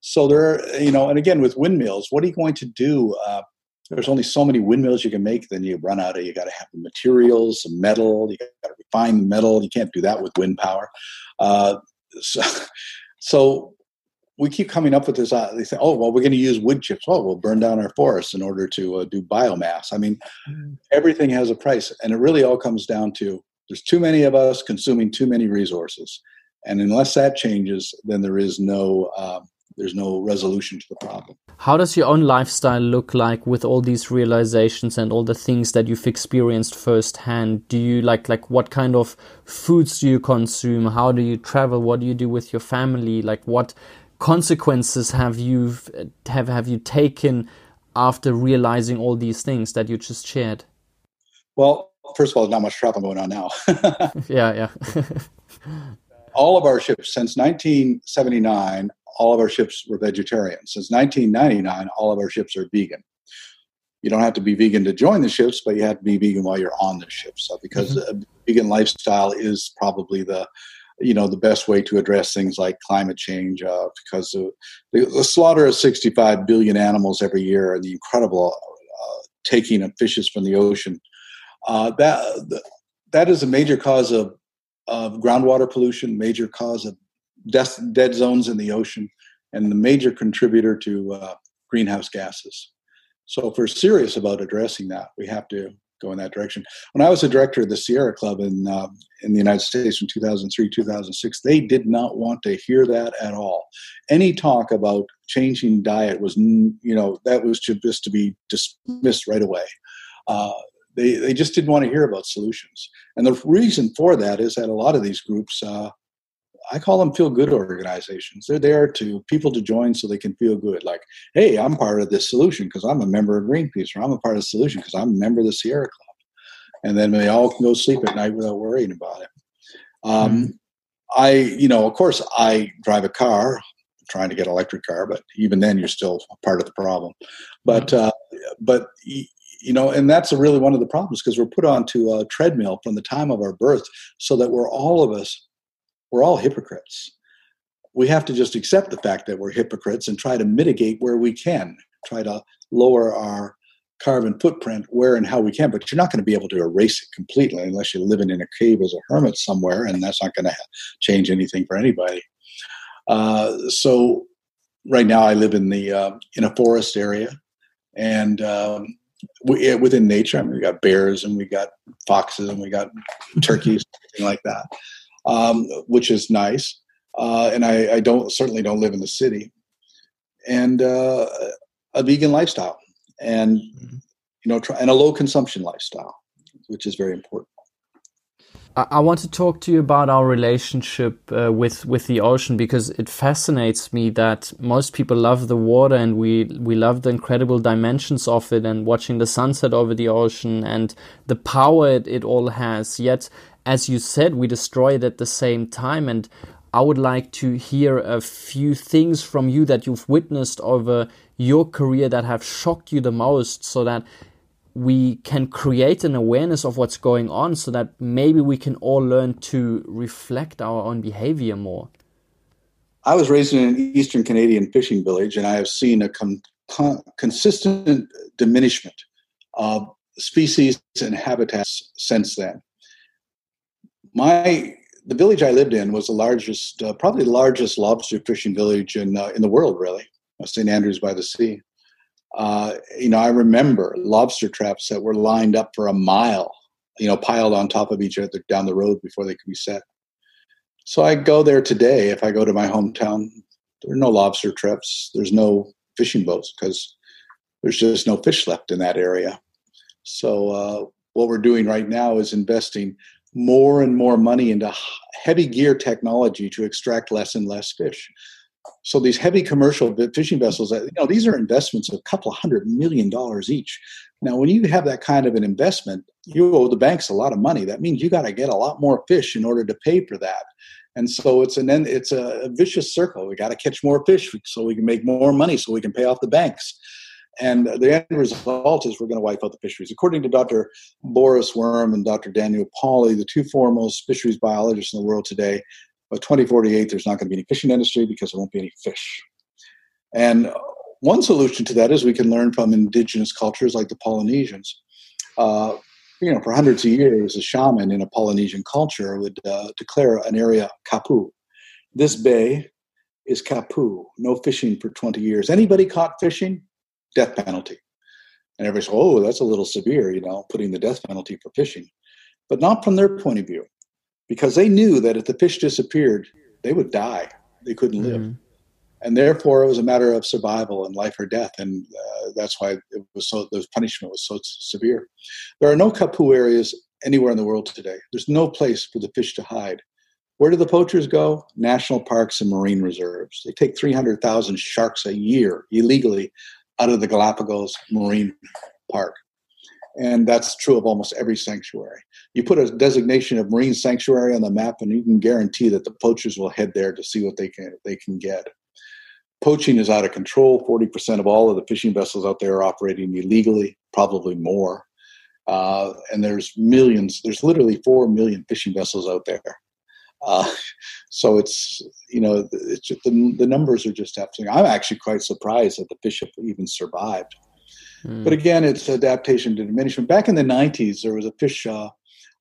So there, you know, and again with windmills, what are you going to do? Uh, there's only so many windmills you can make. Then you run out of. You got to have the materials, the metal. You got to refine the metal. You can't do that with wind power. Uh, so, so we keep coming up with this. Uh, they say, "Oh, well, we're going to use wood chips. Oh, we'll burn down our forests in order to uh, do biomass." I mean, mm. everything has a price, and it really all comes down to there's too many of us consuming too many resources, and unless that changes, then there is no um, there's no resolution to the problem. How does your own lifestyle look like with all these realizations and all the things that you've experienced firsthand? Do you like like what kind of foods do you consume? How do you travel? What do you do with your family? Like what consequences have you have have you taken after realizing all these things that you just shared? Well, first of all, not much travel going on now. yeah, yeah. all of our ships since 1979 all of our ships were vegetarian. Since 1999, all of our ships are vegan. You don't have to be vegan to join the ships, but you have to be vegan while you're on the ship. So, because mm-hmm. a vegan lifestyle is probably the you know the best way to address things like climate change uh, because the, the, slaughter of 65 billion animals every year and the incredible uh, taking of fishes from the ocean uh, that that is a major cause of, of groundwater pollution major cause of death, dead zones in the ocean, and the major contributor to uh, greenhouse gases. So, if we're serious about addressing that, we have to go in that direction. When I was a director of the Sierra Club in uh, in the United States from 2003 2006, they did not want to hear that at all. Any talk about changing diet was, you know, that was just to be dismissed right away. Uh, they, they just didn't want to hear about solutions. And the reason for that is that a lot of these groups uh, I call them feel good organizations. They're there to people to join so they can feel good. Like, hey, I'm part of this solution because I'm a member of Greenpeace, or I'm a part of the solution because I'm a member of the Sierra Club. And then they all can go sleep at night without worrying about it. Um, mm-hmm. I, you know, of course, I drive a car, trying to get an electric car, but even then, you're still part of the problem. But, mm-hmm. uh, but you know, and that's really one of the problems because we're put onto a treadmill from the time of our birth, so that we're all of us we're all hypocrites. We have to just accept the fact that we're hypocrites and try to mitigate where we can, try to lower our carbon footprint where and how we can, but you're not going to be able to erase it completely unless you're living in a cave as a hermit somewhere, and that's not going to change anything for anybody. Uh, so right now I live in the uh, in a forest area, and um, we, within nature, I mean, we got bears and we got foxes and we got turkeys, like that, um, which is nice. Uh, and I, I, don't certainly don't live in the city, and uh, a vegan lifestyle, and mm-hmm. you know, try, and a low consumption lifestyle, which is very important. I want to talk to you about our relationship uh, with with the ocean because it fascinates me that most people love the water and we we love the incredible dimensions of it and watching the sunset over the ocean and the power it, it all has. Yet, as you said, we destroy it at the same time. And I would like to hear a few things from you that you've witnessed over your career that have shocked you the most, so that we can create an awareness of what's going on so that maybe we can all learn to reflect our own behavior more. I was raised in an Eastern Canadian fishing village, and I have seen a con- con- consistent diminishment of species and habitats since then. My the village I lived in was the largest, uh, probably the largest lobster fishing village in uh, in the world, really, St. Andrews by the Sea uh, you know, I remember lobster traps that were lined up for a mile, you know, piled on top of each other down the road before they could be set. So I go there today. If I go to my hometown, there are no lobster traps. There's no fishing boats because there's just no fish left in that area. So uh, what we're doing right now is investing more and more money into heavy gear technology to extract less and less fish. So these heavy commercial fishing vessels, you know, these are investments of a couple of hundred million dollars each. Now, when you have that kind of an investment, you owe the banks a lot of money. That means you got to get a lot more fish in order to pay for that. And so it's an it's a vicious circle. We got to catch more fish so we can make more money so we can pay off the banks. And the end result is we're going to wipe out the fisheries. According to Dr. Boris Worm and Dr. Daniel Pauly, the two foremost fisheries biologists in the world today, by 2048, there's not going to be any fishing industry because there won't be any fish. And one solution to that is we can learn from indigenous cultures like the Polynesians. Uh, you know, for hundreds of years, a shaman in a Polynesian culture would uh, declare an area kapu. This bay is kapu, no fishing for 20 years. Anybody caught fishing, death penalty. And everybody's, oh, that's a little severe, you know, putting the death penalty for fishing. But not from their point of view because they knew that if the fish disappeared, they would die. They couldn't live. Mm-hmm. And therefore, it was a matter of survival and life or death. And uh, that's why it was so, the punishment was so severe. There are no kapu areas anywhere in the world today. There's no place for the fish to hide. Where do the poachers go? National parks and marine reserves. They take 300,000 sharks a year illegally out of the Galapagos Marine Park and that's true of almost every sanctuary. You put a designation of marine sanctuary on the map, and you can guarantee that the poachers will head there to see what they can they can get. Poaching is out of control. Forty percent of all of the fishing vessels out there are operating illegally, probably more. Uh, and there's millions. There's literally four million fishing vessels out there. Uh, so it's you know it's just, the, the numbers are just absolutely. I'm actually quite surprised that the fish have even survived. Mm. But again, it's adaptation to diminishment. Back in the 90s, there was a fish uh,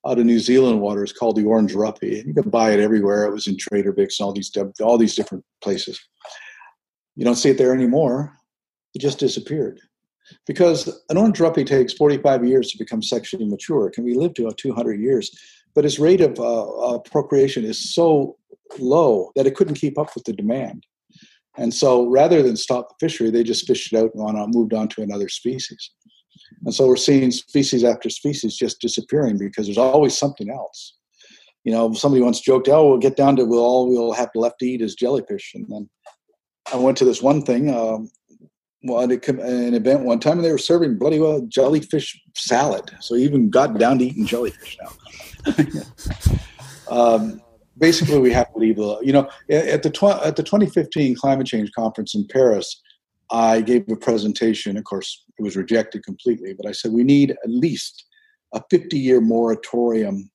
out of New Zealand waters called the orange roughy. You could buy it everywhere. It was in Trader Vic's and all these all these different places. You don't see it there anymore. It just disappeared. Because an orange roughy takes 45 years to become sexually mature. It can be lived to 200 years, but its rate of uh, uh, procreation is so low that it couldn't keep up with the demand. And so rather than stop the fishery, they just fished it out and on, moved on to another species. And so we're seeing species after species just disappearing because there's always something else. You know, somebody once joked, "Oh, we'll get down to we'll all we'll have left to eat is jellyfish." And then I went to this one thing, um, an event one time, and they were serving bloody well jellyfish salad. So he even got down to eating jellyfish now. um, basically we have to leave the you know at the tw- at the 2015 climate change conference in Paris I gave a presentation of course it was rejected completely but I said we need at least a 50 year moratorium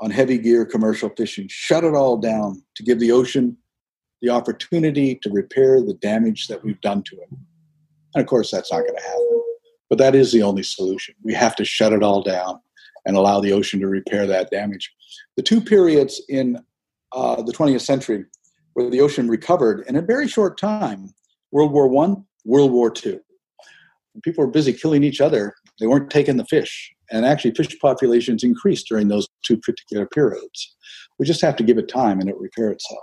on heavy gear commercial fishing shut it all down to give the ocean the opportunity to repair the damage that we've done to it and of course that's not going to happen But that is the only solution. We have to shut it all down and allow the ocean to repair that damage. The two periods in uh, the 20th century where the ocean recovered in a very short time World War One, World War Two. People were busy killing each other. They weren't taking the fish. And actually, fish populations increased during those two particular periods. We just have to give it time and it repair itself.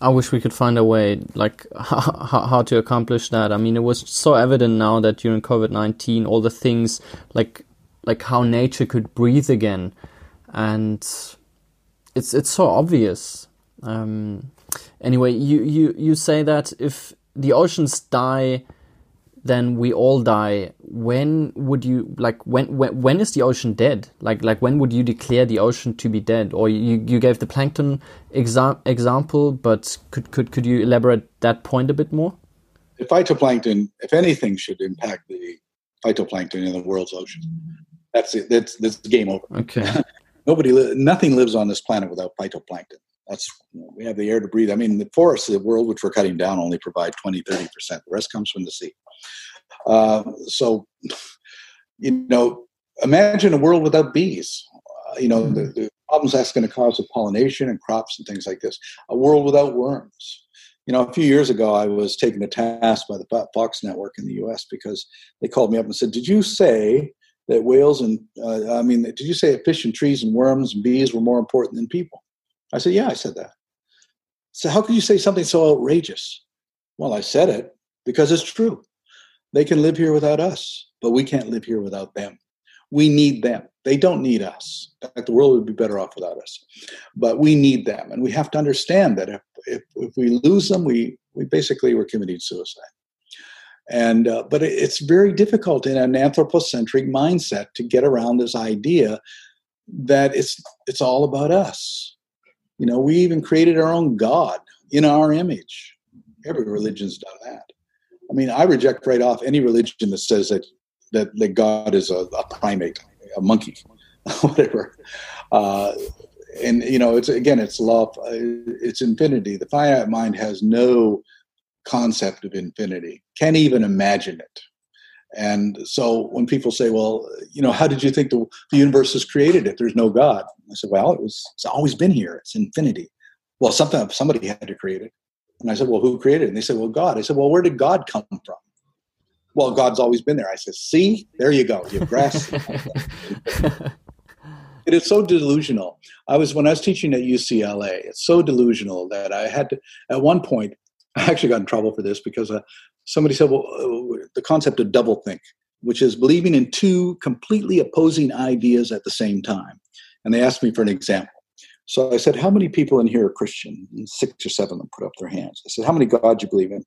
I wish we could find a way, like how, how to accomplish that. I mean, it was so evident now that during COVID nineteen, all the things like like how nature could breathe again, and it's it's so obvious. Um, anyway, you, you you say that if the oceans die, then we all die. When would you like when when when is the ocean dead? Like like when would you declare the ocean to be dead? Or you you gave the plankton exa example, but could could could you elaborate that point a bit more? The phytoplankton, if anything, should impact the phytoplankton in the world's ocean. That's it. That's that's game over. Okay. Nobody, li nothing lives on this planet without phytoplankton. That's we have the air to breathe. I mean, the forests of the world, which we're cutting down, only provide 20, 30 percent. The rest comes from the sea. Uh, so, you know, imagine a world without bees. Uh, you know, the, the, problems that's going to cause with pollination and crops and things like this. A world without worms. You know, a few years ago, I was taken to task by the Fox Network in the U.S. because they called me up and said, "Did you say that whales and uh, I mean, did you say that fish and trees and worms and bees were more important than people?" I said, Yeah, I said that. So how could you say something so outrageous? Well, I said it because it's true. They can live here without us, but we can't live here without them. We need them. They don't need us. In fact, the world would be better off without us. But we need them. And we have to understand that if, if, if we lose them, we, we basically were committing suicide. And uh, but it's very difficult in an anthropocentric mindset to get around this idea that it's it's all about us. You know, we even created our own God in our image. Every religion's done that. I mean, I reject right off any religion that says that that, that God is a, a primate, a monkey, whatever. Uh, and you know, it's again, it's love, it's infinity. The finite mind has no concept of infinity, can't even imagine it. And so when people say, well, you know, how did you think the, the universe was created if there's no God? I said, well, it was, it's always been here. It's infinity. Well, something, somebody had to create it. And I said, well, who created it? And they said, well, God. I said, well, where did God come from? Well, God's always been there. I said, see, there you go. You grasped it. it is so delusional. I was, when I was teaching at UCLA, it's so delusional that I had to, at one point, I actually got in trouble for this because uh, somebody said, well, uh, the concept of doublethink, which is believing in two completely opposing ideas at the same time. And they asked me for an example. So I said, How many people in here are Christian? And six or seven of them put up their hands. I said, How many gods do you believe in?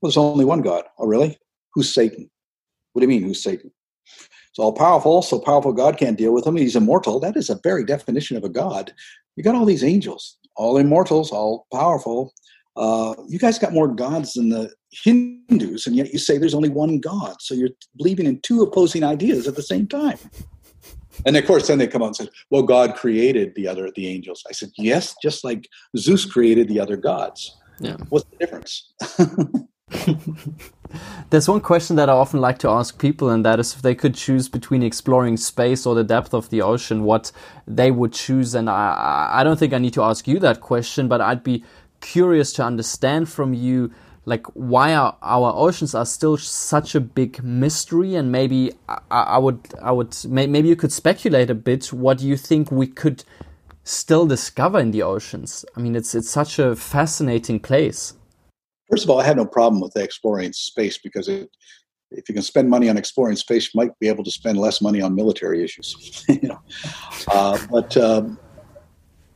Well, there's only one God. Oh, really? Who's Satan? What do you mean, who's Satan? It's all powerful, so powerful God can't deal with him. He's immortal. That is a very definition of a God. You got all these angels, all immortals, all powerful, uh, you guys got more gods than the Hindus, and yet you say there's only one God. So you're believing in two opposing ideas at the same time. And of course, then they come out and say, "Well, God created the other, the angels." I said, "Yes, just like Zeus created the other gods. Yeah. What's the difference?" There's one question that I often like to ask people, and that is if they could choose between exploring space or the depth of the ocean, what they would choose. And I, I don't think I need to ask you that question, but I'd be curious to understand from you like why our, our oceans are still such a big mystery? And maybe I, I would I would maybe you could speculate a bit what do you think we could still discover in the oceans. I mean it's it's such a fascinating place. First of all I have no problem with exploring space because it, if you can spend money on exploring space you might be able to spend less money on military issues you know. Uh, but um,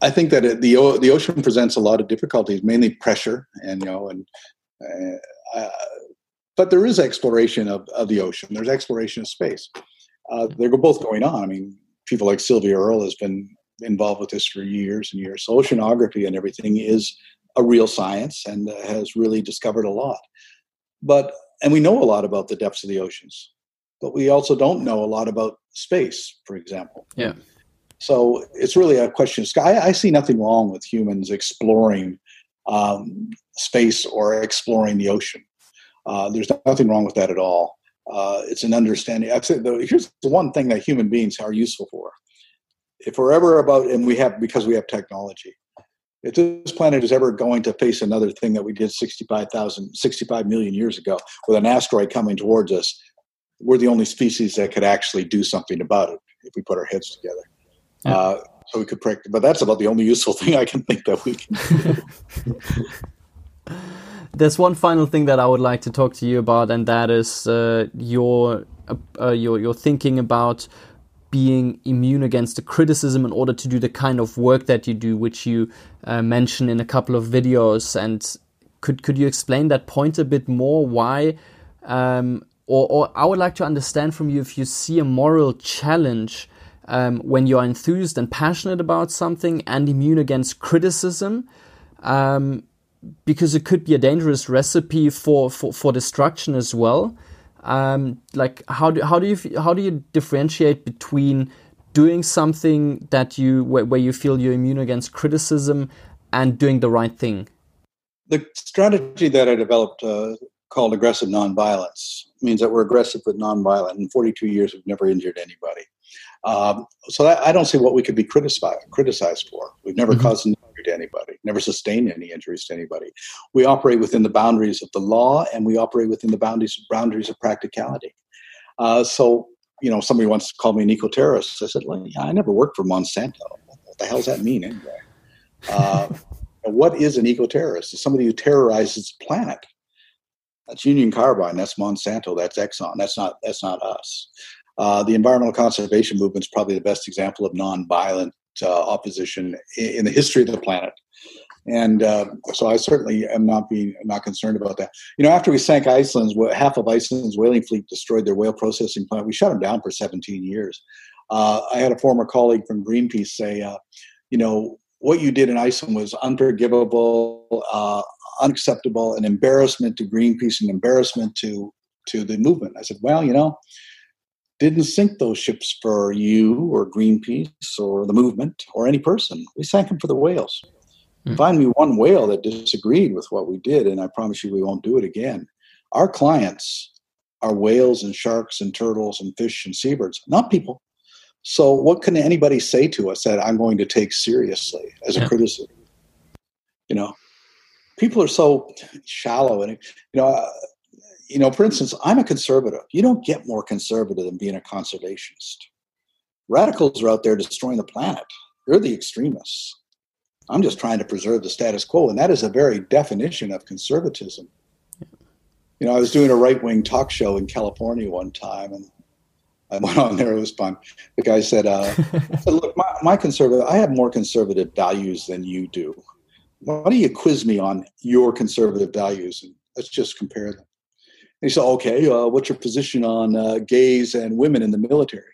I think that the the ocean presents a lot of difficulties, mainly pressure, and you know, and uh, uh, but there is exploration of, of the ocean. There's exploration of space. Uh, they're both going on. I mean, people like Sylvia Earle has been involved with this for years and years. So oceanography and everything is a real science and uh, has really discovered a lot. But and we know a lot about the depths of the oceans, but we also don't know a lot about space, for example. Yeah. So it's really a question. I, I see nothing wrong with humans exploring um, space or exploring the ocean. Uh, there's nothing wrong with that at all. Uh, it's an understanding. I'd say, though, here's the one thing that human beings are useful for. If we're ever about, and we have because we have technology, if this planet is ever going to face another thing that we did 65,000, 65 million years ago with an asteroid coming towards us, we're the only species that could actually do something about it if we put our heads together. Yeah. Uh, so we could practice, but that's about the only useful thing I can think that we can. There's one final thing that I would like to talk to you about, and that is uh, your uh, your your thinking about being immune against the criticism in order to do the kind of work that you do, which you uh, mention in a couple of videos. And could could you explain that point a bit more? Why? Um, or, or I would like to understand from you if you see a moral challenge um, when you are enthused and passionate about something and immune against criticism. Um, because it could be a dangerous recipe for, for, for destruction as well. Um, like how do how do you how do you differentiate between doing something that you where, where you feel you're immune against criticism and doing the right thing? The strategy that I developed uh, called aggressive nonviolence means that we're aggressive but nonviolent. In 42 years, we've never injured anybody. Um, so that, I don't see what we could be criticized criticized for. We've never mm-hmm. caused an injury to anybody, never sustained any injuries to anybody. We operate within the boundaries of the law, and we operate within the boundaries boundaries of practicality. Uh, so, you know, somebody wants to call me an eco-terrorist. I said, well, yeah, I never worked for Monsanto. What the hell does that mean anyway? Uh, what is an eco-terrorist? It's somebody who terrorizes the planet. That's Union Carbide. That's Monsanto. That's Exxon. That's not. That's not us. Uh, the environmental conservation movement is probably the best example of nonviolent uh, opposition in, in, the history of the planet. And uh, so I certainly am not being not concerned about that. You know, after we sank Iceland's half of Iceland's whaling fleet destroyed their whale processing plant. We shut them down for 17 years. Uh, I had a former colleague from Greenpeace say, uh, you know, what you did in Iceland was unforgivable, uh, unacceptable, an embarrassment to Greenpeace, an embarrassment to to the movement. I said, well, you know, didn't sink those ships for you or Greenpeace or the movement or any person. We sank them for the whales. Mm. Find me one whale that disagreed with what we did, and I promise you we won't do it again. Our clients are whales and sharks and turtles and fish and seabirds, not people. So, what can anybody say to us that I'm going to take seriously as a yeah. criticism? You know, people are so shallow, and you know, uh, you know, for instance, I'm a conservative. You don't get more conservative than being a conservationist. Radicals are out there destroying the planet. They're the extremists. I'm just trying to preserve the status quo, and that is a very definition of conservatism. You know, I was doing a right wing talk show in California one time, and I went on there. It was fun. The guy said, uh, said "Look, my, my conservative, I have more conservative values than you do. Why don't you quiz me on your conservative values, and let's just compare them." He said, okay, uh, what's your position on uh, gays and women in the military?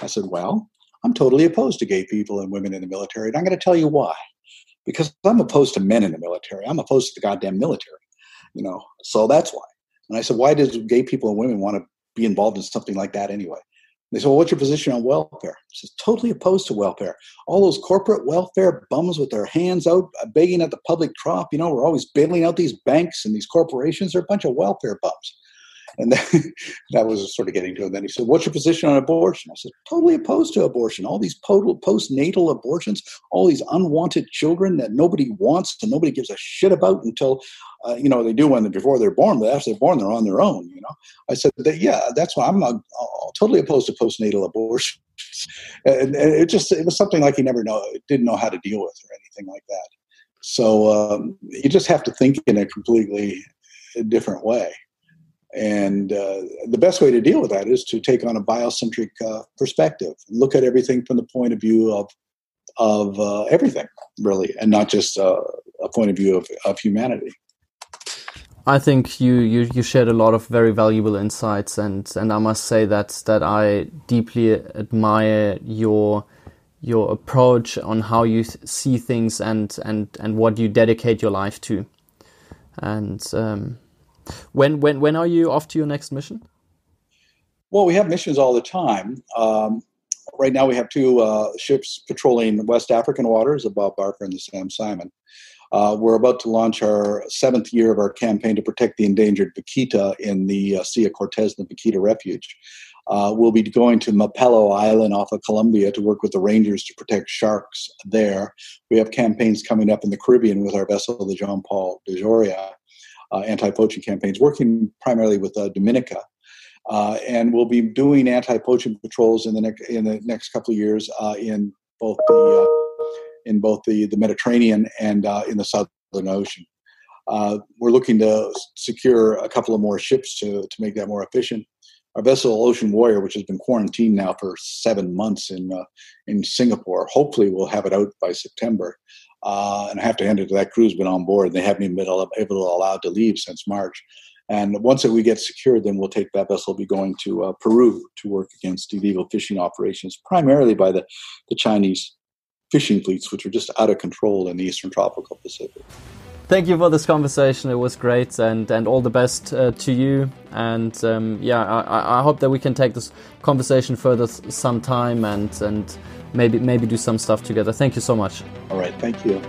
I said, well, I'm totally opposed to gay people and women in the military. And I'm going to tell you why. Because I'm opposed to men in the military. I'm opposed to the goddamn military. You know, so that's why. And I said, why does gay people and women want to be involved in something like that anyway? They said, well, what's your position on welfare? I said, totally opposed to welfare. All those corporate welfare bums with their hands out uh, begging at the public trough, you know, we're always bailing out these banks and these corporations. They're a bunch of welfare bums. And then, that was sort of getting to him. Then he said, What's your position on abortion? I said, Totally opposed to abortion. All these postnatal abortions, all these unwanted children that nobody wants and nobody gives a shit about until, uh, you know, they do when they're before they're born, but after they're born, they're on their own, you know. I said, that, Yeah, that's why I'm uh, totally opposed to postnatal abortion. and, and, it just, it was something like he never know, didn't know how to deal with or anything like that. So um, you just have to think in a completely different way. And uh, the best way to deal with that is to take on a biocentric uh, perspective, look at everything from the point of view of of uh, everything, really, and not just uh, a point of view of, of humanity. I think you, you, you shared a lot of very valuable insights, and, and I must say that that I deeply admire your your approach on how you see things and and and what you dedicate your life to, and. Um, when when when are you off to your next mission? Well, we have missions all the time. Um, right now, we have two uh, ships patrolling West African waters the Bob Barker and the Sam Simon. Uh, we're about to launch our seventh year of our campaign to protect the endangered vaquita in the uh, Sea of Cortez and the Vaquita Refuge. Uh, we'll be going to Malpelo Island off of Colombia to work with the rangers to protect sharks there. We have campaigns coming up in the Caribbean with our vessel, the John Paul DeJoria, anti-poaching campaigns, working primarily with uh, Dominica. Uh, and we'll be doing anti-poaching patrols in the next in the next couple of years uh, in both the uh, in both the, the Mediterranean and in the Southern Ocean. we're looking to secure a couple of more ships to, to make that more efficient our vessel Ocean Warrior, which has been quarantined now for seven months in uh, in Singapore. Hopefully, we'll have it out by September. Uh, and I have to hand it to that crew's been on board. And they haven't been able to allow to leave since March. And once we get secured, then we'll take that vessel, be going to uh, Peru to work against illegal fishing operations, primarily by the, the Chinese fishing fleets, which are just out of control in the eastern tropical Pacific thank you for this conversation. It was great, and and all the best uh, to you. And um, yeah, I, I hope that we can take this conversation further some time and and maybe maybe do some stuff together. Thank you so much. All right, thank you.